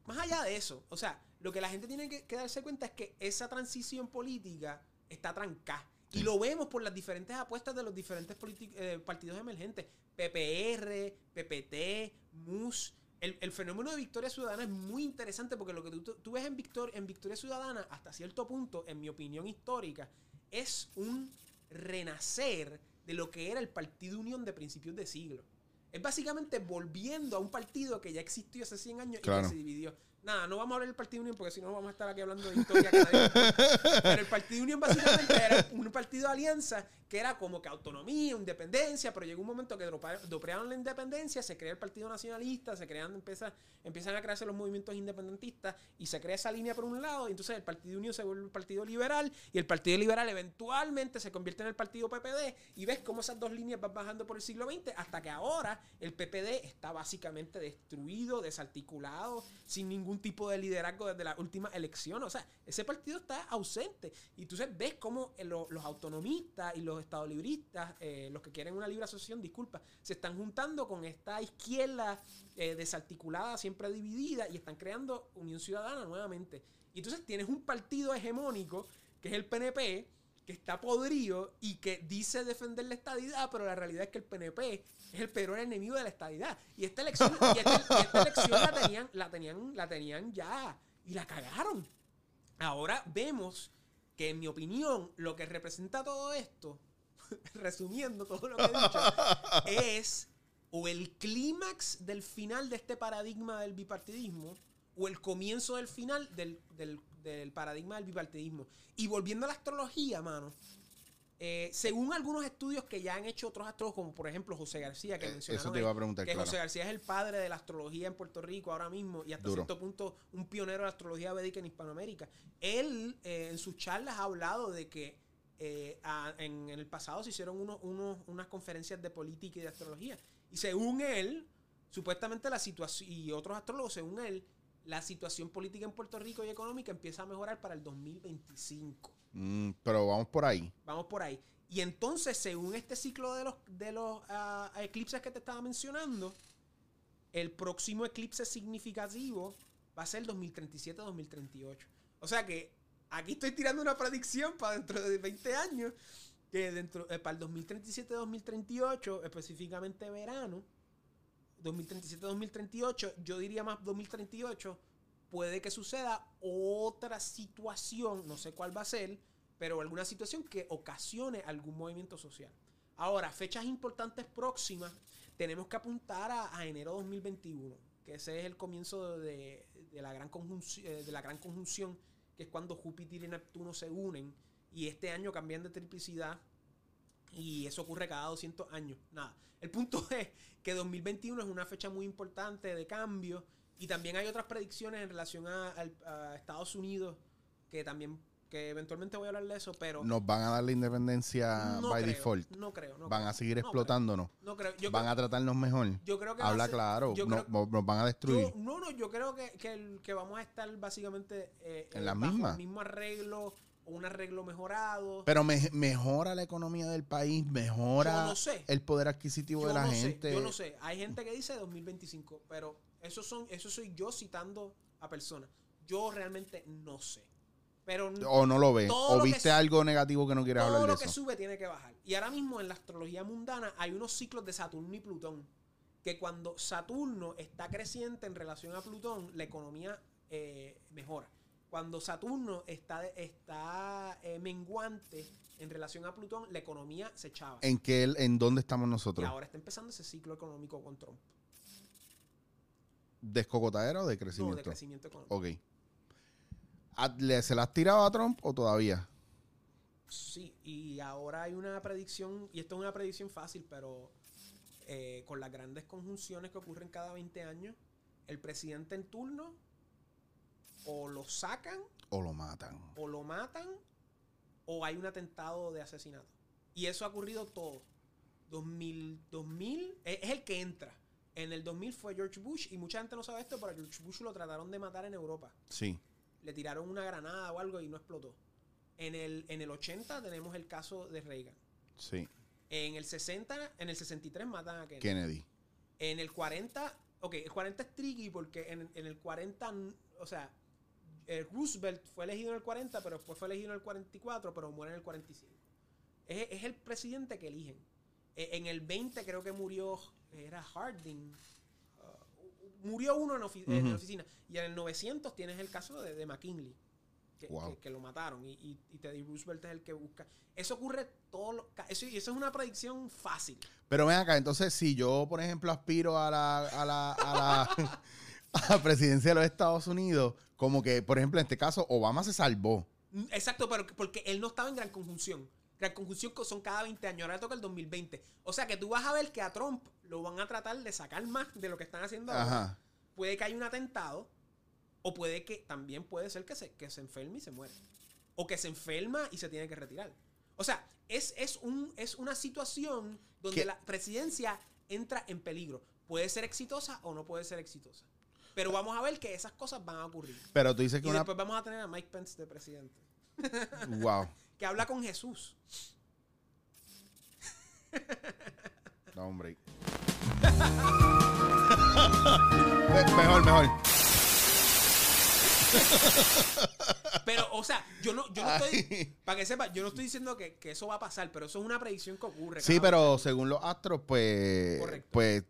más allá de eso, o sea, lo que la gente tiene que, que darse cuenta es que esa transición política está trancada. Y lo vemos por las diferentes apuestas de los diferentes eh, partidos emergentes. PPR, PPT, MUS. El, el fenómeno de Victoria Ciudadana es muy interesante porque lo que tú, tú ves en, Victor, en Victoria Ciudadana, hasta cierto punto, en mi opinión histórica, es un renacer de lo que era el Partido Unión de principios de siglo. Es básicamente volviendo a un partido que ya existió hace 100 años y que se dividió. Nada, no vamos a hablar del Partido Unión porque si no vamos a estar aquí hablando de historia. nadie importa. Pero el Partido Unión básicamente era un partido de alianza que era como que autonomía, independencia, pero llegó un momento que dopearon la independencia, se crea el Partido Nacionalista, se crean, empieza, empiezan a crearse los movimientos independentistas y se crea esa línea por un lado, y entonces el Partido Unión se vuelve el Partido Liberal y el Partido Liberal eventualmente se convierte en el Partido PPD y ves cómo esas dos líneas van bajando por el siglo XX hasta que ahora el PPD está básicamente destruido, desarticulado, sin ningún tipo de liderazgo desde la última elección. O sea, ese partido está ausente. Y entonces ves cómo eh, lo- los autonomistas y los estadolibristas, eh, los que quieren una libre asociación, disculpa, se están juntando con esta izquierda eh, desarticulada, siempre dividida, y están creando Unión Ciudadana nuevamente. Y entonces tienes un partido hegemónico, que es el PNP, que está podrido y que dice defender la estadidad, pero la realidad es que el PNP es el peor enemigo de la estadidad. Y esta elección, y esta elección la, tenían, la, tenían, la tenían ya y la cagaron. Ahora vemos que, en mi opinión, lo que representa todo esto, resumiendo todo lo que he dicho, es o el clímax del final de este paradigma del bipartidismo o el comienzo del final del, del- del paradigma del bipartidismo. Y volviendo a la astrología, mano, eh, según algunos estudios que ya han hecho otros astrólogos, como por ejemplo José García, que Eh, mencionaron eso te iba a preguntar, que claro. José García es el padre de la astrología en Puerto Rico ahora mismo y hasta Duro. cierto punto un pionero de la astrología védica en Hispanoamérica. Él eh, en sus charlas ha hablado de que eh, a- en, en el pasado se hicieron unos- unas conferencias de política y de astrología. Y según él, supuestamente la situación, y otros astrólogos, según él, la situación política en Puerto Rico y económica empieza a mejorar para el 2025. Mm, pero vamos por ahí. Vamos por ahí. Y entonces, según este ciclo de los, de los ah, eclipses que te estaba mencionando, el próximo eclipse significativo va a ser el 2037-2038. O sea que aquí estoy tirando una predicción para dentro de 20 años, que dentro eh, para el 2037-2038, específicamente verano, 2037-2038, yo diría más 2038, puede que suceda otra situación, no sé cuál va a ser, pero alguna situación que ocasione algún movimiento social. Ahora, fechas importantes próximas, tenemos que apuntar a, enero 2021, que ese es el comienzo de, de la gran conjunción, de la gran conjunción, que es cuando Júpiter y Neptuno se unen y este año cambian de triplicidad y eso ocurre cada 200 años. Nada. El punto es que 2021 es una fecha muy importante de cambio y también hay otras predicciones en relación a, a Estados Unidos que también, que eventualmente voy a hablar de eso, pero Nos van a dar la independencia no by creo, default. No creo. no van creo, a seguir explotándonos. No creo. Yo van creo, a tratarnos mejor. yo creo que Habla ser- claro. yo nos van a destruir. yo- no, no, yo creo que, que, vamos a estar básicamente eh, En eh, la bajo misma. el mismo arreglo un arreglo mejorado. Pero me- mejora la economía del país, mejora Yo no sé. el poder adquisitivo yo de la no gente. Sé, yo no sé. Hay gente que dice 2025, pero eso son, eso soy yo citando a personas. Yo realmente no sé. Pero O no lo ves. Todo O lo que viste algo negativo que no quieres todo hablar lo de que eso. sube tiene que bajar. Y ahora mismo en la astrología mundana hay unos ciclos de Saturno y Plutón. Que cuando Saturno está creciente en relación a Plutón, la economía eh, mejora. Cuando Saturno está, está eh, menguante en relación a Plutón, la economía se echaba. ¿En, qué, ¿En dónde estamos Y nosotros? ahora está empezando ese ciclo económico con Trump. ¿De escogotadera o de No, crecimiento? de crecimiento económico. Ok. ¿A- le- ¿Se la has tirado a Trump o todavía? Sí, y ahora hay una predicción, y esto es una predicción fácil, pero eh, con las grandes conjunciones que ocurren cada 20 años, el presidente en turno o lo sacan, ¿O lo matan? o lo matan, o hay un atentado de asesinato. Y eso ha ocurrido todo. 2000, 2000 es es el que entra. En el 2000 fue George Bush y mucha gente no sabe esto, pero a George Bush lo trataron de matar en Europa. Sí. Le tiraron una granada o algo y no explotó. En el, en el 80 tenemos el caso de Reagan. Sí. En el 60, en el 63 matan a Kennedy. Kennedy. En el 40, ok, el 40 es tricky porque en, en el 40, n- o sea, eh, Roosevelt fue elegido en el 40, pero después fue elegido en el 44, pero muere en el 45. Es, es el presidente que eligen. Eh, en el 20 creo que murió, era Harding. Murió uno en, ofi- en Ujú. la oficina. Y en el 900 tienes el caso de, de McKinley. Que, Wow. que- que lo mataron y, y, y Teddy Roosevelt es el que busca. Eso ocurre todos los eso, eso es una predicción fácil. Pero ven acá, entonces, si yo, por ejemplo, aspiro a la, a la, a la, a la presidencia de los Estados Unidos, como que, por ejemplo, en este caso, Obama se salvó. Mm, Exacto, pero porque él no estaba en gran conjunción. Gran conjunción co- son cada 20 años, ahora toca el 2020. O sea que tú vas a ver que a Trump lo van a tratar de sacar más de lo que están haciendo ahora. Puede que haya un atentado, o puede que también puede ser que se, que se enferme y se muere. O que se enferma y se tiene que retirar. O sea, es, es, un, es una situación donde ¿Qué? la presidencia entra en peligro. Puede ser exitosa o no puede ser exitosa. Pero vamos a ver que esas cosas van a ocurrir. Pero tú dices que Y una... después vamos a tener a Mike Pence de presidente. Wow. Que habla con Jesús. No, hombre. Me- mejor, mejor. Pero, o sea, yo no, yo no estoy. Para que sepa, yo no estoy diciendo que, que eso va a pasar, pero eso es una predicción que ocurre. Sí, pero según los astros, pues, Correcto. pues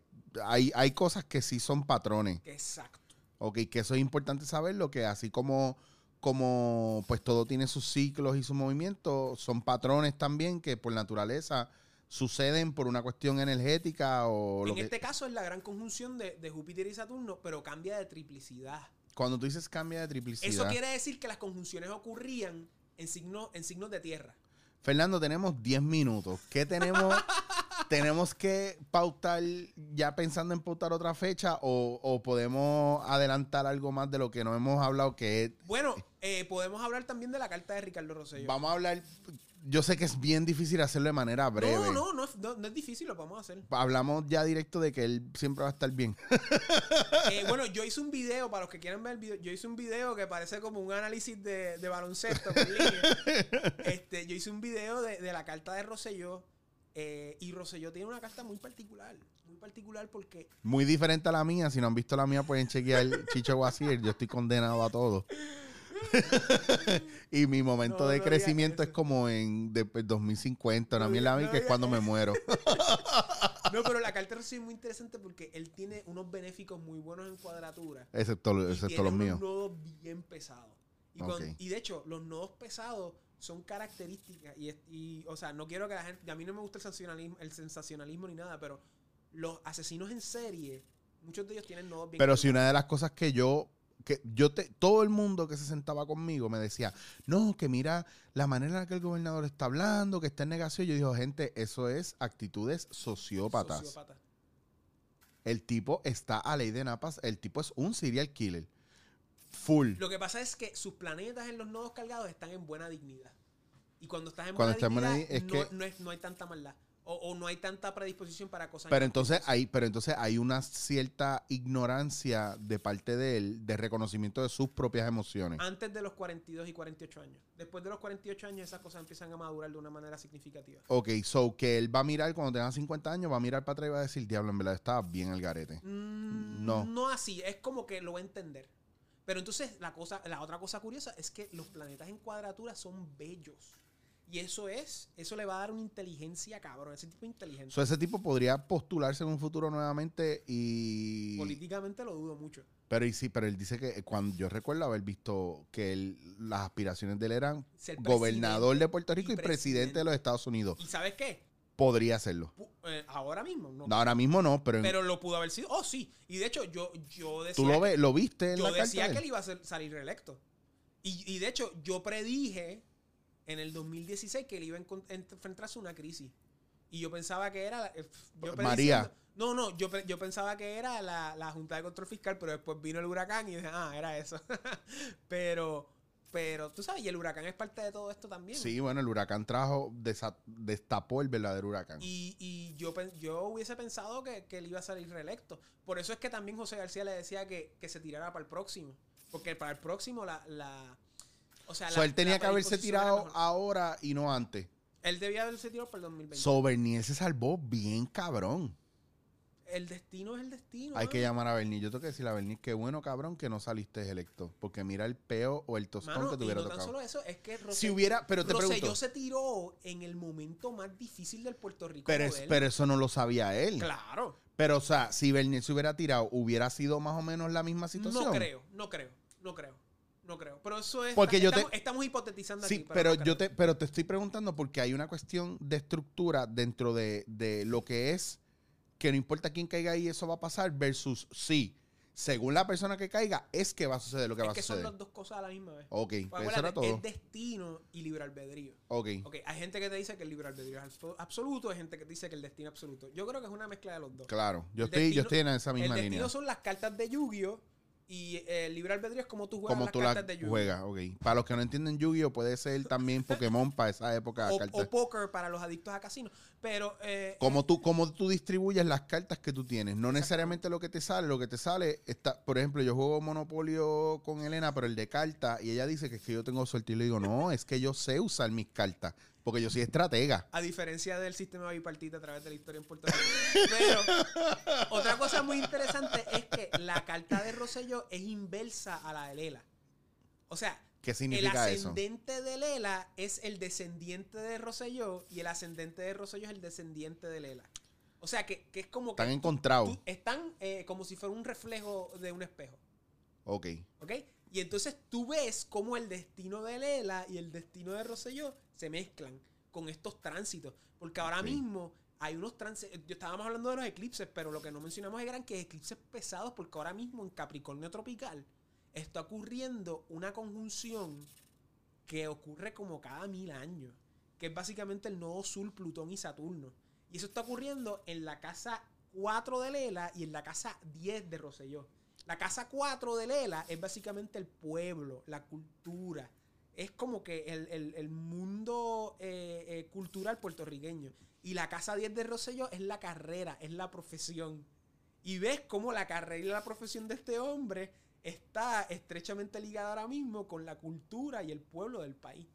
hay, hay cosas que sí son patrones. Exacto. Ok, que eso es importante saberlo, que así como, como pues todo tiene sus ciclos y sus movimientos, son patrones también que por naturaleza suceden por una cuestión energética o lo En que... este caso es la gran conjunción de, de Júpiter y Saturno, pero cambia de triplicidad. Cuando tú dices cambia de triplicidad... Eso quiere decir que las conjunciones ocurrían en, signo, en signos de tierra. Fernando, tenemos 10 minutos. ¿Qué tenemos? ¿Tenemos que pautar ya pensando en pautar otra fecha o, o podemos adelantar algo más de lo que no hemos hablado que es... Bueno, eh, podemos hablar también de la carta de Ricardo Rosselló. Vamos a hablar... Yo sé que es bien difícil hacerlo de manera breve. No, no, no, es- no, no es difícil, lo podemos hacer. Hablamos ya directo de que él siempre va a estar bien. Eh, bueno, yo hice un video, para los que quieran ver el video, yo hice un video que parece como un análisis de, de baloncesto. Este, yo hice un video de, de la carta de Rosselló. eh, y Rosselló tiene una carta muy particular. Muy particular porque Muy diferente a la mía. Si no han visto la mía, pueden chequear Chicho Guasier. Yo estoy condenado a todo. y mi momento No, de crecimiento es como en de, pues, 2050. Una No mierda mí que no es cuando me muero. No, pero la carta es muy interesante porque él tiene unos benéficos muy buenos en cuadratura. excepto, y excepto tiene los unos míos. nodos bien pesados. Y, de hecho, los nodos pesados son características. Y, o sea, no quiero que la gente. A mí no me gusta el sensacionalismo, el sensacionalismo ni nada, pero los asesinos en serie, muchos de ellos tienen nodos bien Pero si una de las cosas que yo, que yo te, todo el mundo que se sentaba conmigo me decía, no, que mira la manera en la que el gobernador está hablando, que está en negación. Yo digo, gente, eso es actitudes sociópatas. Sociópata. El tipo está a ley de napas, el tipo es un serial killer. Full. Lo que pasa es que sus planetas en los nodos cargados están en buena dignidad. Y cuando estás en Cuando buena estás en buena dignidad, di- es no, que- no es- no hay tanta maldad. O, o no hay tanta predisposición para cosas Pero entonces hay, pero entonces hay una cierta ignorancia de parte de él de reconocimiento de sus propias emociones. Antes de los 42 y 48 años. Después de los 48 años, esas cosas empiezan a madurar de una manera significativa. Ok, so que él va a mirar cuando tenga 50 años, va a mirar para atrás y va a decir, diablo, en verdad estaba bien el garete. Mm, No. No así, es como que lo va a entender. Pero entonces la cosa, la otra cosa curiosa es que los planetas en cuadratura son bellos. Y eso es, eso le va a dar una inteligencia cabrón, ese tipo de inteligencia. So, ese tipo podría postularse en un futuro nuevamente y... Políticamente lo dudo mucho. Pero, y sí, pero él dice que cuando yo recuerdo haber visto que él- las aspiraciones de él eran gobernador de Puerto Rico y y, presidente de los Estados Unidos. ¿Y sabes qué? Podría hacerlo. Eh, ahora mismo no. Ahora mismo no, pero, Pero lo pudo haber sido. Oh, sí. Y de hecho, yo, yo decía. tú lo, ves, lo viste en yo la decía de que él? él iba a ser- salir reelecto. Y, y de hecho, yo predije en el 2016 que él iba a enfrentarse a una crisis. Y yo pensaba que era. eh, yo María. No, no, yo, yo pensaba que era la, la Junta de Control Fiscal, pero después vino el huracán y dije, ah, era eso. pero Pero tú sabes, y el huracán es parte de todo esto también. Sí, bueno, el huracán trajo, destapó el verdadero huracán. Y, y yo, yo hubiese pensado que, que él iba a salir reelecto. Por eso es que también José García le decía que, que se tirara para el próximo. Porque para el próximo la... la o sea, So, la- él tenía que haberse tirado ahora y no antes. Él debía haberse tirado para el 2020. So, Bernier se salvó bien cabrón. el destino es el destino. Hay que llamar a Bernier. Yo tengo que decirle a Bernier, qué bueno, cabrón, que no saliste electo. Porque mira el peo o el tostón Mano, que te y hubiera no tan tocado. solo eso, es que Si hubiera, pero te pregunto, se tiró en el momento más difícil del Puerto Rico. pero, es- pero eso no lo sabía él. Claro. Pero, o sea, si Bernier se hubiera tirado, ¿hubiera sido más o menos la misma situación? No creo, no creo, no creo, no creo. Pero eso es. Porque yo te- estamos, hipotetizando Sí, aquí. pero, no yo te, pero te estoy preguntando porque hay una cuestión de estructura dentro de, de lo que es que no importa quién caiga ahí, eso va a pasar, versus sí, según la persona que caiga, es que va a suceder lo que Es va a que son suceder. las dos cosas a la misma vez. Ok, Pues eso era todo. es destino y libre albedrío. Ok, Ok, hay gente que te dice que el libre albedrío es abso- absoluto, hay gente que te dice que el destino es absoluto. Yo creo que es una mezcla de los dos. claro. Yo El estoy, destino- yo estoy en esa el misma destino línea. son las cartas de Yu-Gi-Oh! Y eh, el libre albedrío es como tú juegas Como las tú la cartas de Yu-Gi-Oh! juegas. Para los que no entienden Yu-Gi-Oh! puede ser también Pokémon para esa época. O, o póker para los adictos a casinos. Pero. Eh, Como tú, como tú distribuyes las cartas que tú tienes. No necesariamente lo que te sale. Lo que te sale está. Por ejemplo, yo juego Monopolio con Elena, pero el de cartas. Y ella dice que es que yo tengo suerte. Y le digo, no, es que yo sé usar mis cartas. Porque yo soy estratega. A diferencia del sistema bipartita a través de la historia en Puerto Rico. Pero otra cosa muy interesante es que la carta de Rosselló es inversa a la de Lela. O sea, ¿Qué el significa eso? ascendente de Lela es el descendiente de Rosselló y el ascendente de Rosselló es el descendiente de Lela. O sea, que, que es como que Están encontrados. tú- están eh, como si fuera un reflejo de un espejo. Ok. ¿Ok? Y entonces tú ves cómo el destino de Lela y el destino de Rosselló se mezclan con estos tránsitos. Porque ahora mismo hay unos tránsitos. Yo estábamos hablando de los eclipses, pero lo que no mencionamos eran que eclipses pesados, porque ahora mismo en Capricornio Tropical está ocurriendo una conjunción que ocurre como cada mil años. Que es básicamente el nodo sur, Plutón y Saturno. Y eso está ocurriendo en la casa 4 de Lela y en la casa 10 de Rosselló. La casa 4 de Lela es básicamente el pueblo, la cultura. Es como que el, el- mundo eh, eh, cultural puertorriqueño. Y la casa 10 de Rosselló es la carrera, es la profesión. Y ves cómo la carrera y la profesión de este hombre está estrechamente ligada ahora mismo con la cultura y el pueblo del país.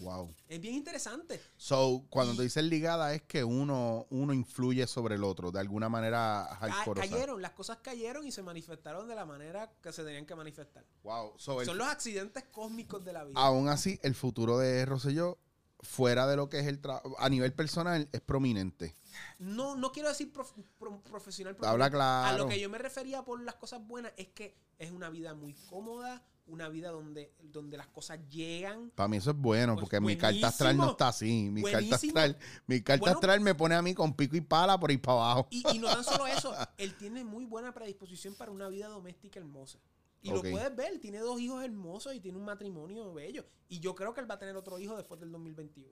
Wow. Es bien interesante. So, cuando Y- te dicen ligada es que uno, uno influye sobre el otro de alguna manera hardcoreosa. cayeron, las cosas cayeron y se manifestaron de la manera que se tenían que manifestar. Wow. So, el- Son los accidentes cósmicos de la vida. aún así, el futuro de Rosselló, fuera de lo que es el trabajo, a nivel personal, es prominente. No, no quiero decir prof- pro- profesional. Habla A claro. lo que yo me refería por las cosas buenas es que es una vida muy cómoda, una vida donde, donde las cosas llegan. Para mí eso es bueno, Pues porque mi carta astral no está así. Mi carta astral, mi carta Bueno. astral me pone a mí con pico y pala por ir para abajo. Y, y no tan solo eso, él tiene muy buena predisposición para una vida doméstica hermosa. Y lo puedes ver, tiene dos hijos hermosos y tiene un matrimonio bello. Y yo creo que él va a tener otro hijo después del 2021.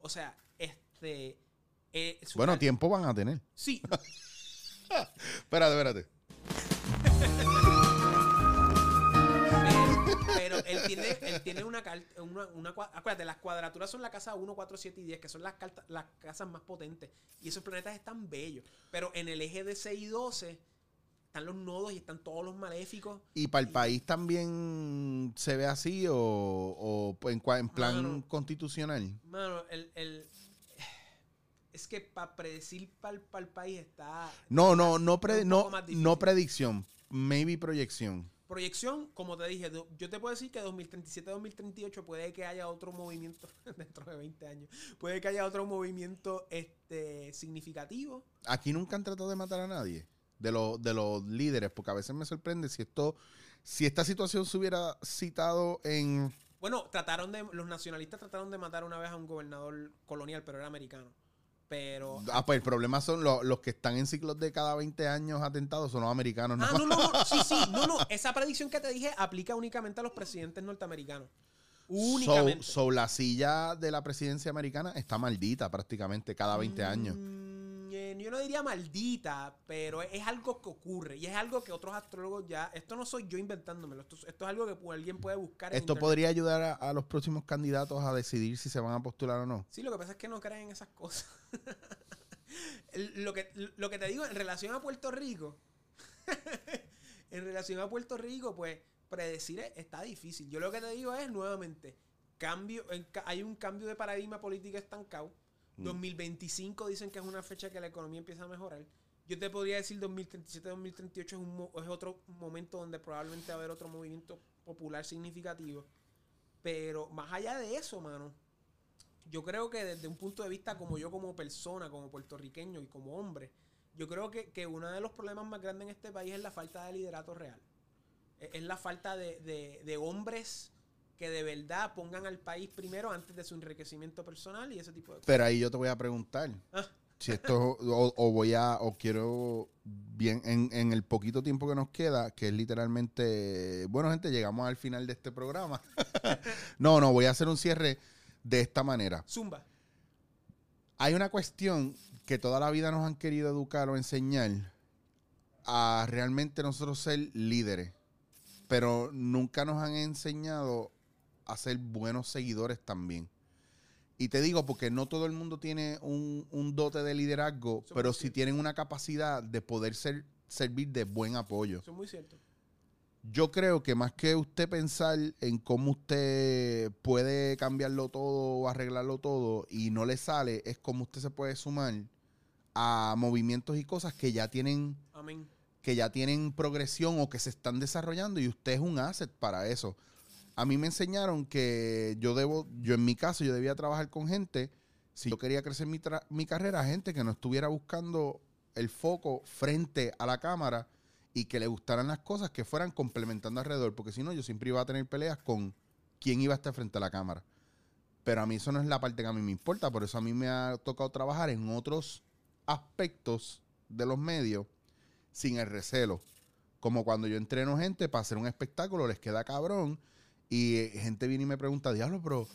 O sea, este... eh, Bueno, tiempo van a tener. Sí, Espérate, espérate. Pero, él tiene, él tiene una carta, una, una acuérdate, las cuadraturas son la casa 1, 4, 7 y 10, que son las, cartas, las casas más potentes. Y esos planetas están bellos. Pero en el eje de 6 y 12 están los nodos y están todos los maléficos. ¿Y para el país también se ve así o, o en, en plan Mano. constitucional? Mano, el, el- es que para predecir para el país está... No, no, no, pre- no, no predicción, maybe proyección. Proyección, como te dije, yo te puedo decir que 2037-2038 puede que haya otro movimiento dentro de 20 años. Puede que haya otro movimiento este, significativo. Aquí nunca han tratado de matar a nadie de los de los líderes, porque a veces me sorprende si esto, si esta situación se hubiera citado en Bueno, trataron de, los nacionalistas trataron de matar una vez a un gobernador colonial, pero era americano. Pero. Ah, pues el problema son los, los que están en ciclos de cada 20 años atentados, son los americanos. Ah, ¿no? no, no, no, sí, sí, no, no. Esa predicción que te dije aplica únicamente a los presidentes norteamericanos. Únicamente. So, so, la silla de la presidencia americana está maldita prácticamente cada 20 años. Mm, eh, yo no diría maldita, pero es, algo que ocurre y es algo que otros astrólogos ya. Esto no soy yo inventándomelo, esto, esto es algo que alguien puede buscar. en Esto internet. podría ayudar a, a los próximos candidatos a decidir si se van a postular o no. Sí, lo que pasa es que no creen en esas cosas. Lo, que, lo que te digo en relación a Puerto Rico, en relación a Puerto Rico, pues predecir es- está difícil. Yo lo que te digo es, nuevamente, cambio, hay un cambio de paradigma político estancado. 2025 dicen que es una fecha que la economía empieza a mejorar. Yo te podría decir 2037-2038 es, un es otro momento donde probablemente va a haber otro movimiento popular significativo. Pero más allá de eso, mano, yo creo que desde un punto de vista como yo como persona, como puertorriqueño y como hombre, yo creo que, que uno de los problemas más grandes en este país es la falta de liderato real. Es, la falta de- de hombres que de verdad pongan al país primero antes de su enriquecimiento personal y ese tipo de cosas. Pero ahí yo te voy a preguntar Ah. si esto o, o voy a o quiero bien en, en el poquito tiempo que nos queda, que es literalmente, bueno gente, llegamos al final de este programa. no, no, voy a hacer un cierre de esta manera. Zumba. Hay una cuestión que toda la vida nos han querido educar o enseñar a realmente nosotros ser líderes, pero nunca nos han enseñado a ser buenos seguidores también. Y te digo porque no todo el mundo tiene un, un dote de liderazgo, Eso pero sí cierto. tienen una capacidad de poder ser, servir de buen apoyo. Eso es muy cierto. Yo creo que más que usted pensar en cómo usted puede cambiarlo todo o arreglarlo todo y no le sale, es cómo usted se puede sumar a movimientos y cosas que ya tienen Amén. que ya tienen progresión o que se están desarrollando y usted es un asset para eso. A mí me enseñaron que yo debo, yo en mi caso, yo debía trabajar con gente, si yo quería crecer mi, mi carrera, gente que no estuviera buscando el foco frente a la cámara y que le gustaran las cosas que fueran complementando alrededor, porque si no, yo siempre iba a tener peleas con quién iba a estar frente a la cámara. Pero a mí eso no es la parte que a mí me importa, por eso a mí me ha tocado trabajar en otros aspectos de los medios sin el recelo. Como cuando yo entreno gente para hacer un espectáculo, les queda cabrón. Y eh, gente viene y me pregunta, diablo, pero,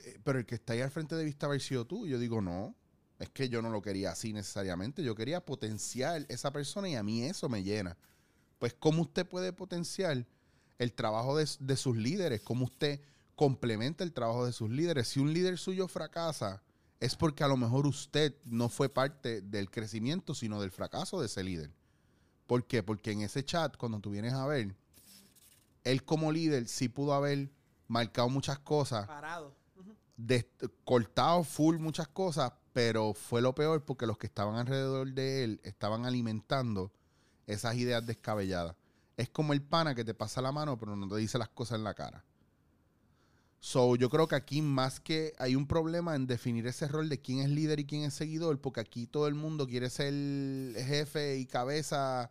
eh, pero el que está ahí al frente debiste haber sido tú. Y yo digo, no, es que yo no lo quería así necesariamente. Yo quería potenciar esa persona y a mí eso me llena. Pues, ¿cómo usted puede potenciar el trabajo de, de sus líderes? ¿Cómo usted complementa el trabajo de sus líderes? Si un líder suyo fracasa, es porque a lo mejor usted no fue parte del crecimiento, sino del fracaso de ese líder. ¿Por qué? Porque en ese chat, cuando tú vienes a ver, él como líder sí pudo haber marcado muchas cosas, Parado. Cortado full muchas cosas, pero fue lo peor porque los que estaban alrededor de él estaban alimentando esas ideas descabelladas. Es como el pana que te pasa la mano, pero no te dice las cosas en la cara. So, yo creo que aquí más que hay un problema en definir ese rol de quién es líder y quién es seguidor, porque aquí todo el mundo quiere ser jefe y cabeza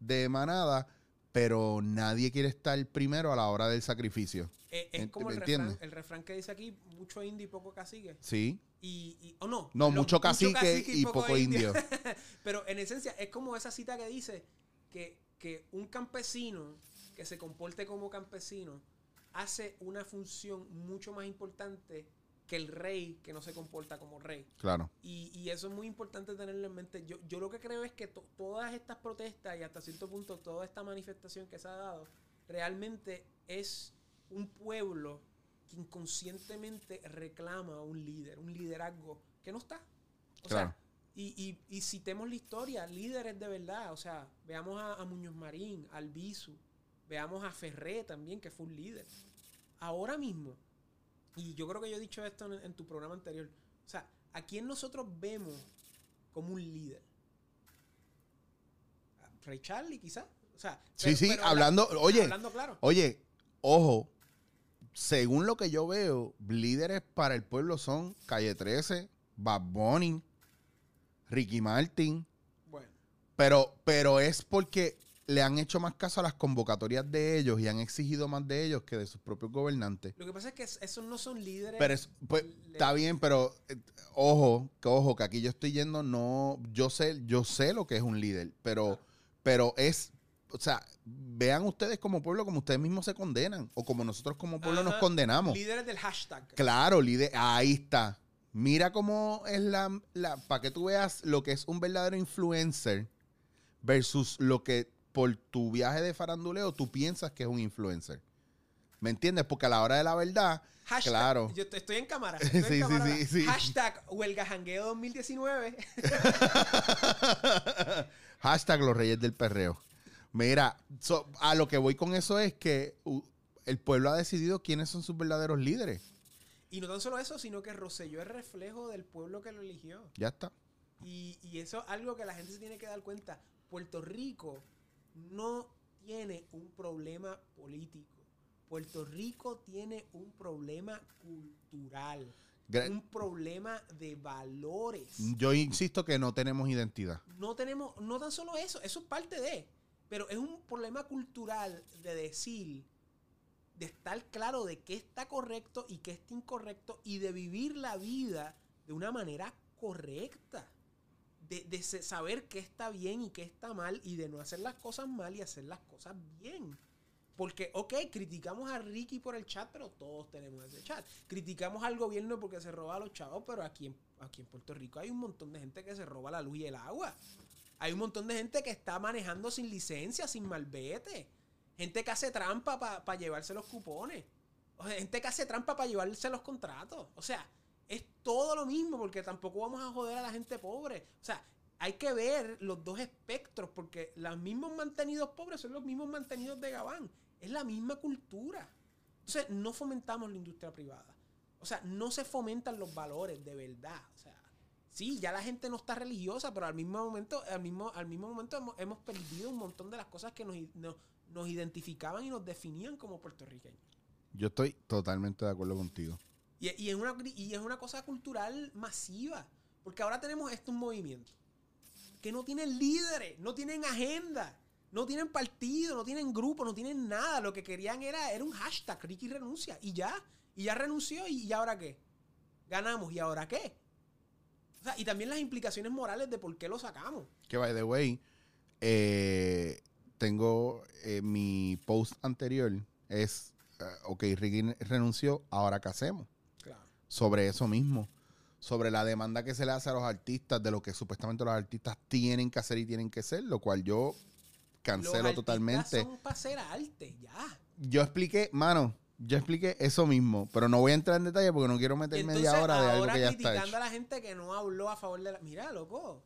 de manada, pero nadie quiere estar primero a la hora del sacrificio. Eh, es como ¿me el refrán, el refrán que dice aquí, mucho indio y poco cacique. ¿Sí? Y, y- o no. No, mucho cacique y poco indio. Pero en esencia es como esa cita que dice que, que un campesino que se comporte como campesino hace una función mucho más importante que el rey que no se comporta como rey. Claro. Y, y eso es muy importante tenerlo en mente. Yo, yo lo que creo es que to- todas estas protestas y hasta cierto punto toda esta manifestación que se ha dado realmente es un pueblo que inconscientemente reclama a un líder, un liderazgo que no está. O Claro. sea, y, y, y citemos la historia, líderes de verdad. O sea, veamos a, a Muñoz Marín, al Bisu, veamos a Ferré también, que fue un líder. Ahora mismo, y yo creo que yo he dicho esto en, en tu programa anterior, o sea, ¿a quién nosotros vemos como un líder? ¿A Ray Charlie, quizás. O sea, Sí, sí, habla- hablando- oye, hablando claro. Oye, ojo, según lo que yo veo, líderes para el pueblo son Calle 13, Bad Bunny, Ricky Martin, Bueno, pero, pero es porque le han hecho más caso a las convocatorias de ellos y han exigido más de ellos que de sus propios gobernantes. lo que pasa es que es- esos no son líderes. Pero es, pues, está bien, pero eh, ojo, que ojo, que aquí yo estoy yendo, no, yo sé, yo sé lo que es un líder, pero, pero es, o sea, vean ustedes como pueblo como ustedes mismos se condenan, o como nosotros como pueblo nos condenamos. Líderes del hashtag. Claro, líder, ahí está. Mira cómo es la, la para que tú veas lo que es un verdadero influencer versus lo que por tu viaje de faranduleo tú piensas que es un influencer. ¿Me entiendes? Porque a la hora de la verdad, Hashtag, claro. Yo estoy en cámara. estoy en Sí, sí, cámara. sí, sí. Hashtag huelga jangueo 2019. Hashtag los reyes del perreo. Mira, so- a lo que voy con eso es que uh, el pueblo ha decidido quiénes son sus verdaderos líderes. Y no tan solo eso, sino que Rosselló es reflejo del pueblo que lo eligió. Ya está. Y, y eso es algo que la gente se tiene que dar cuenta. Puerto Rico no tiene un problema político. Puerto Rico tiene un problema cultural. Gra- un problema de valores. Yo insisto que no tenemos identidad. No tenemos, no tan solo eso, eso es parte de, pero es un problema cultural de decir, de estar claro de qué está correcto y qué está incorrecto y de vivir la vida de una manera correcta. De, saber qué está bien y qué está mal y de no hacer las cosas mal y hacer las cosas bien. Porque, ok, criticamos a Ricky por el chat, pero todos tenemos ese chat. Criticamos al gobierno porque se roba a los chavos, pero aquí en, aquí en Puerto Rico hay un montón de gente que se roba la luz y el agua. Hay un montón de gente que está manejando sin licencia, sin malvete. Gente que hace trampa para llevarse los cupones. O sea, gente que hace trampa para llevarse los contratos. O sea, es todo lo mismo porque tampoco vamos a joder a la gente pobre. O sea, hay que ver los dos espectros porque los mismos mantenidos pobres son los mismos mantenidos de Gabán. Es la misma cultura. Entonces, no fomentamos la industria privada. O sea, no se fomentan los valores de verdad. O sea, sí, ya la gente no está religiosa, pero al mismo momento, al mismo, al mismo momento hemos, hemos perdido un montón de las cosas que nos, nos, nos identificaban y nos definían como puertorriqueños. Yo estoy totalmente de acuerdo contigo. Y, es una, y es una cosa cultural masiva. Porque ahora tenemos estos movimientos que no tienen líderes, no tienen agenda, no tienen partido, no tienen grupo, no tienen nada. Lo que querían era, era un hashtag, Ricky renuncia. Y ya, y ya renunció. ¿Y, ahora qué? Ganamos. ¿Y ahora qué? Y también las implicaciones morales de por qué lo sacamos. Que, by the way, eh, tengo eh, mi post anterior es, eh, ok, Ricky renunció, ahora qué hacemos. Sobre eso mismo. Sobre la demanda que se le hace a los artistas de lo que supuestamente los artistas tienen que hacer y tienen que ser, lo cual yo cancelo totalmente. Son para hacer arte, ya. Yo expliqué, mano, yo expliqué eso mismo, pero no voy a entrar en detalle porque no quiero meter entonces, media hora de algo que ya está criticando hecho. a la gente que no habló a favor de la... Mira, loco.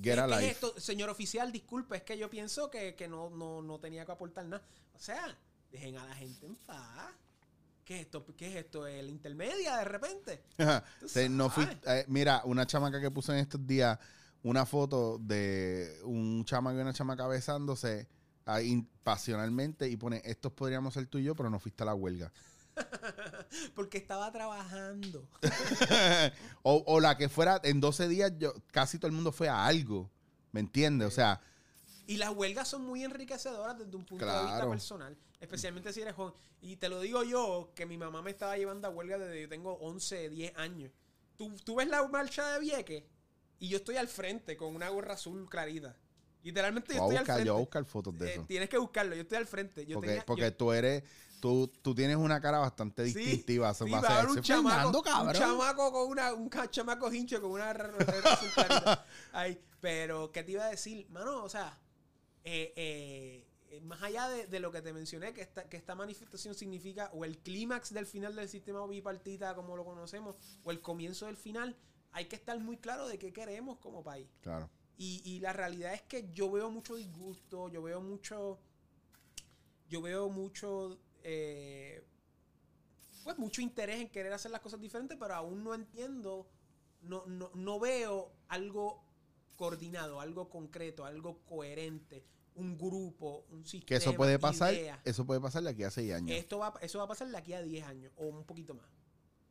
Get ¿Qué- a qué es esto? Señor oficial, disculpe, es que yo pienso que, que no, no, no tenía que aportar nada. O sea, dejen a la gente en paz. ¿Qué es esto? ¿Qué es esto? ¿El intermedia de repente? Sí, no fui- eh, mira, una chamaca que puso en estos días una foto de un chamaco y una chamaca besándose ahí pasionalmente y pone, estos podríamos ser tú y yo, pero no fuiste a la huelga. Porque estaba trabajando. o, o la que fuera, en 12 días yo, casi todo el mundo fue a algo, ¿me entiendes? O sea, Y las huelgas son muy enriquecedoras desde un punto de vista personal. Especialmente si eres joven. Y te lo digo yo, que mi mamá me estaba llevando a huelga desde yo tengo 11, 10 años. ¿Tú, tú ves la marcha de Vieques y yo estoy al frente con una gorra azul clarita. Literalmente yo estoy al frente. yo voy a buscar fotos de Eh, eso. tienes que buscarlo, yo estoy al frente. Yo porque tenía- porque yo- tú eres, tú, tú tienes una cara bastante Sí, distintiva. sí, va a ser un chamaco, un cabrón. chamaco con una, un chamaco hincho con una. Ay, pero, ¿qué te iba a decir? Mano, o sea, eh, eh, más allá de, de lo que te mencioné, que esta, que esta manifestación significa o el clímax del final del sistema bipartita como lo conocemos, o el comienzo del final, hay que estar muy claro de qué queremos como país. Claro. Y, y la realidad es que yo veo mucho disgusto, yo veo mucho. Yo veo mucho. eh, pues mucho interés en querer hacer las cosas diferentes, pero aún no entiendo. No, no, no veo algo coordinado, algo concreto, algo coherente, un grupo, un sistema. Que eso puede pasar, ideas. eso puede pasar de aquí a seis años. Esto va, eso va a pasar de aquí a 10 años o un poquito más.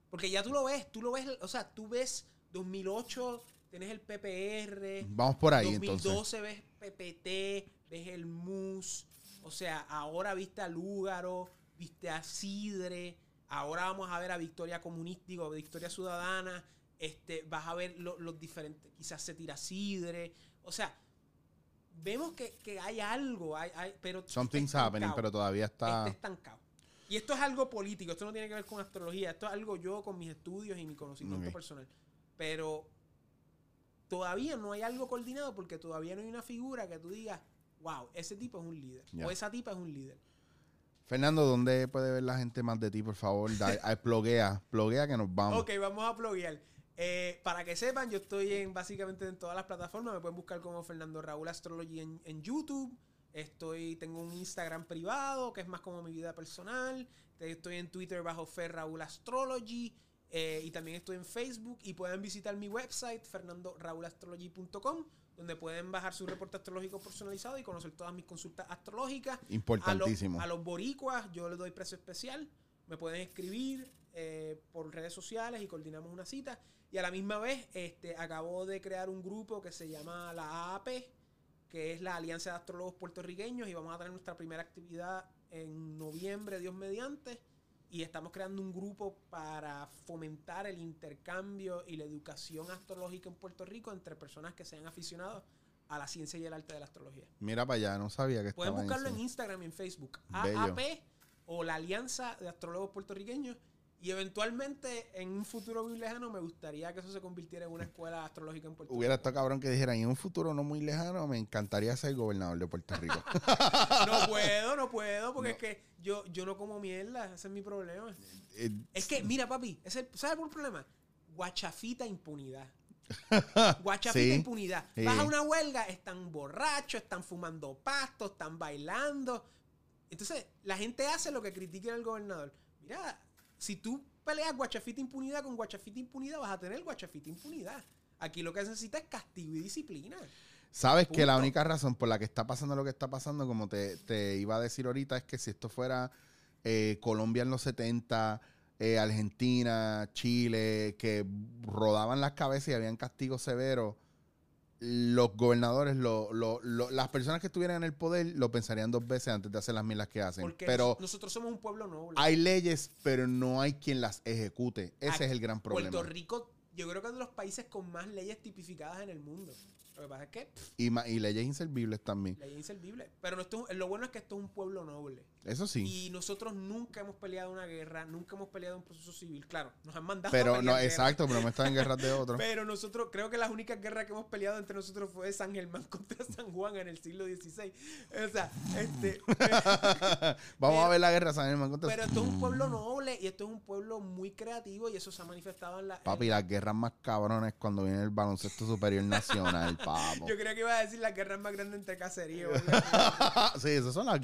Porque ya tú lo ves, tú lo ves, o sea, tú ves 2008, tienes el PPR, Vamos por ahí entonces. 2012 ves PPT, ves el MUS, o sea, ahora viste a Lúgaro, viste a Sidre, ahora vamos a ver a Victoria Comunista, digo, Victoria Ciudadana, este, vas a ver lo- los diferentes, quizás se tira Sidre, o sea, vemos que, que hay algo, hay, hay- pero Something's está happening, pero todavía está. está estancado. Y esto es algo político, esto no tiene que ver con astrología, esto es algo yo con mis estudios y mi conocimiento personal. Pero todavía no hay algo coordinado porque todavía no hay una figura que tú digas, wow, ese tipo es un líder. O esa tipa es un líder. Fernando, ¿dónde puede ver la gente más de ti, por favor? Da, ay, pluguea, pluguea que nos vamos. Ok, vamos a pluguear. Eh, para que sepan, yo estoy en básicamente en todas las plataformas. Me pueden buscar como Fernando Raúl Astrology en, en YouTube. Estoy, tengo un Instagram privado que es más como mi vida personal. Estoy en Twitter bajo Fer Raúl Astrology. eh, y también estoy en Facebook. Y pueden visitar mi website, fernandoraulastrology.com, donde pueden bajar su reporte astrológico personalizado y conocer todas mis consultas astrológicas. Importantísimo. A los, a los boricuas yo les doy precio especial. Me pueden escribir eh, por redes sociales y coordinamos una cita. Y a la misma vez este, acabo de crear un grupo que se llama la AAP, que es la Alianza de Astrólogos Puertorriqueños. Y vamos a tener nuestra primera actividad en noviembre, Dios mediante. Y estamos creando un grupo para fomentar el intercambio y la educación astrológica en Puerto Rico entre personas que sean aficionados a la ciencia y el arte de la astrología. Mira para allá, no sabía que Pueden buscarlo en ese. Instagram y en Facebook. Bello. AAP o la Alianza de Astrólogos Puertorriqueños. Y eventualmente, en un futuro muy lejano, me gustaría que eso se convirtiera en una escuela astrológica en Puerto Hubiera Rico. estado cabrón que dijeran, en un futuro no muy lejano, me encantaría ser gobernador de Puerto Rico. No puedo, no puedo, porque es que yo, yo no como mierda. Ese es mi problema. Eh, Es que, mira, papi, ese, ¿sabes por el problema? Guachafita impunidad. Guachafita Sí, impunidad. sí. Vas a una huelga, están borrachos, están fumando pasto, están bailando. Entonces, la gente hace lo que critica el gobernador. Mira, si tú peleas guachafita impunidad con guachafita impunidad, vas a tener guachafita impunidad. Aquí lo que necesitas es castigo y disciplina. Sabes que la única razón por la que está pasando lo que está pasando, como te, te iba a decir ahorita, es que si esto fuera eh, Colombia en los 70, eh, Argentina, Chile, que rodaban las cabezas y habían castigos severos, los gobernadores, lo- lo- lo- las personas que estuvieran en el poder lo pensarían dos veces antes de hacer las milas que hacen. Porque Pero nos- nosotros somos un pueblo noble. hay leyes, pero no hay quien las ejecute. Ese Aquí, es el gran problema. Puerto Rico, yo creo que es de los países con más leyes tipificadas en el mundo. Lo que pasa es que pff, Y, y leyes inservibles también. ley inservible. Pero no, esto es- lo bueno es que esto es un pueblo noble. Eso sí. Y nosotros nunca hemos peleado una guerra, nunca hemos peleado un proceso civil. Claro, nos han mandado a Pero pelear no, exacto, pero no están en guerras de otros. Pero nosotros, creo que las únicas guerras que hemos peleado entre nosotros fue San Germán contra San Juan en el siglo XVI. O sea, este, Vamos a ver la guerra San Germán contra- pero esto es un pueblo noble y esto es un pueblo muy creativo y eso se ha manifestado en la... Papi, en- las guerras más cabrones cuando viene el baloncesto superior nacional, papo. Yo creo que iba a decir las guerras más grandes entre caseríos. sí, esas son las...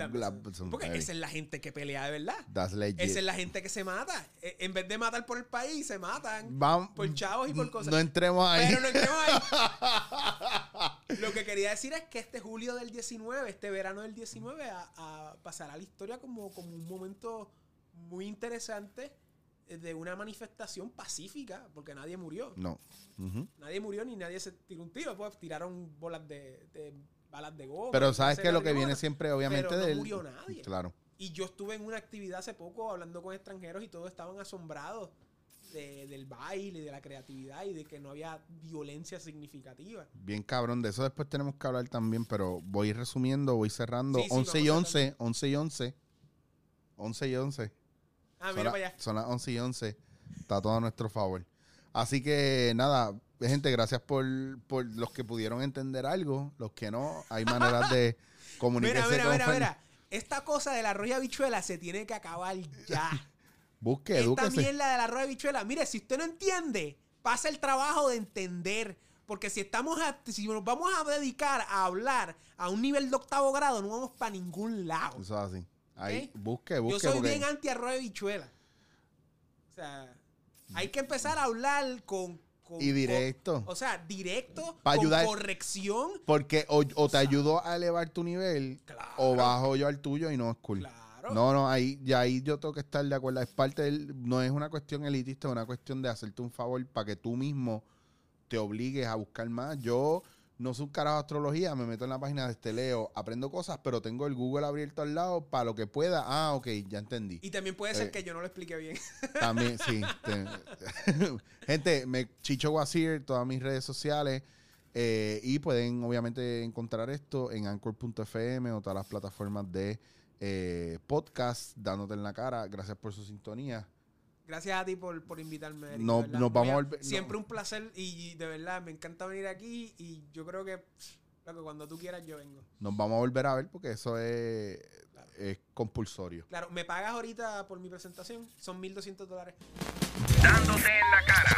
Son- Porque. Esa es la gente que pelea de verdad. That's. Esa es la gente que se mata. E- En vez de matar por el país, se matan por chavos y por cosas. No entremos ahí. Pero no entremos ahí. Lo que quería decir es que este julio del 19, este verano del 19, a, a pasará a la historia como, como un momento muy interesante eh, de una manifestación pacífica, porque nadie murió. No. Nadie murió ni nadie se tiró un tiro. Pues tiraron bolas de, de- balas de goma. Pero sabes que lo que viene siempre, obviamente, Pero no del... murió nadie. Claro. Y yo estuve en una actividad hace poco hablando con extranjeros y todos estaban asombrados de- del baile, de la creatividad y de que no había violencia significativa. Bien cabrón. De eso después tenemos que hablar también, pero voy resumiendo, voy cerrando. Sí, sí, 11 y vamos 11, 11 y 11. 11 y 11. Ah, Son, mira la- para allá. son las 11 y 11. Está todo a nuestro favor. Así que nada, gente, gracias por, por los que pudieron entender algo. Los que no, hay maneras de Mira, comunicarse mira, con mira, Fern- mira. Esta cosa del arroz y habichuela se tiene que acabar ya. Busque, Esta edúquese. mierda del arroz y habichuela. Mire, si usted no entiende, pasa el trabajo de entender. Porque si estamos a- si nos vamos a dedicar a hablar a un nivel de octavo grado, no vamos para ningún lado. Eso es así. Ahí, ¿Ok? busque, Yo busque. soy porque- bien anti arroz y habichuela. O sea, hay que empezar a hablar con. Con- Y directo. con- o sea, directo, Pa' con ayudar. corrección. Porque o, o te ayudo a elevar tu nivel Claro. o bajo yo al tuyo y no es cool. Claro. No, no, ahí, ya ahí yo tengo que estar de acuerdo. Es parte del, no es una cuestión elitista, es una cuestión de hacerte un favor para que tú mismo te obligues a buscar más. Yo no soy un carajo de astrología, me meto en la página de este leo, aprendo cosas, pero tengo el Google abierto al lado para lo que pueda. Ah, ok, ya entendí. Y también puede ser Eh. que yo no lo explique bien. También, sí. te- Gente, me Chicho Guasir, todas mis redes sociales. eh, y pueden obviamente encontrar esto en anchor.fm o todas las plataformas de eh, podcast, dándote en la cara. Gracias por su sintonía. Gracias a ti por, por invitarme. Eric, No- nos vamos Mira, a volver- Siempre no. un placer y de verdad me encanta venir aquí y yo creo que, pff, loco, cuando tú quieras yo vengo. Nos vamos a volver a ver porque eso es, es compulsorio. Claro, ¿me pagas ahorita por mi presentación? Son 1.200 dólares. Dándote en la cara.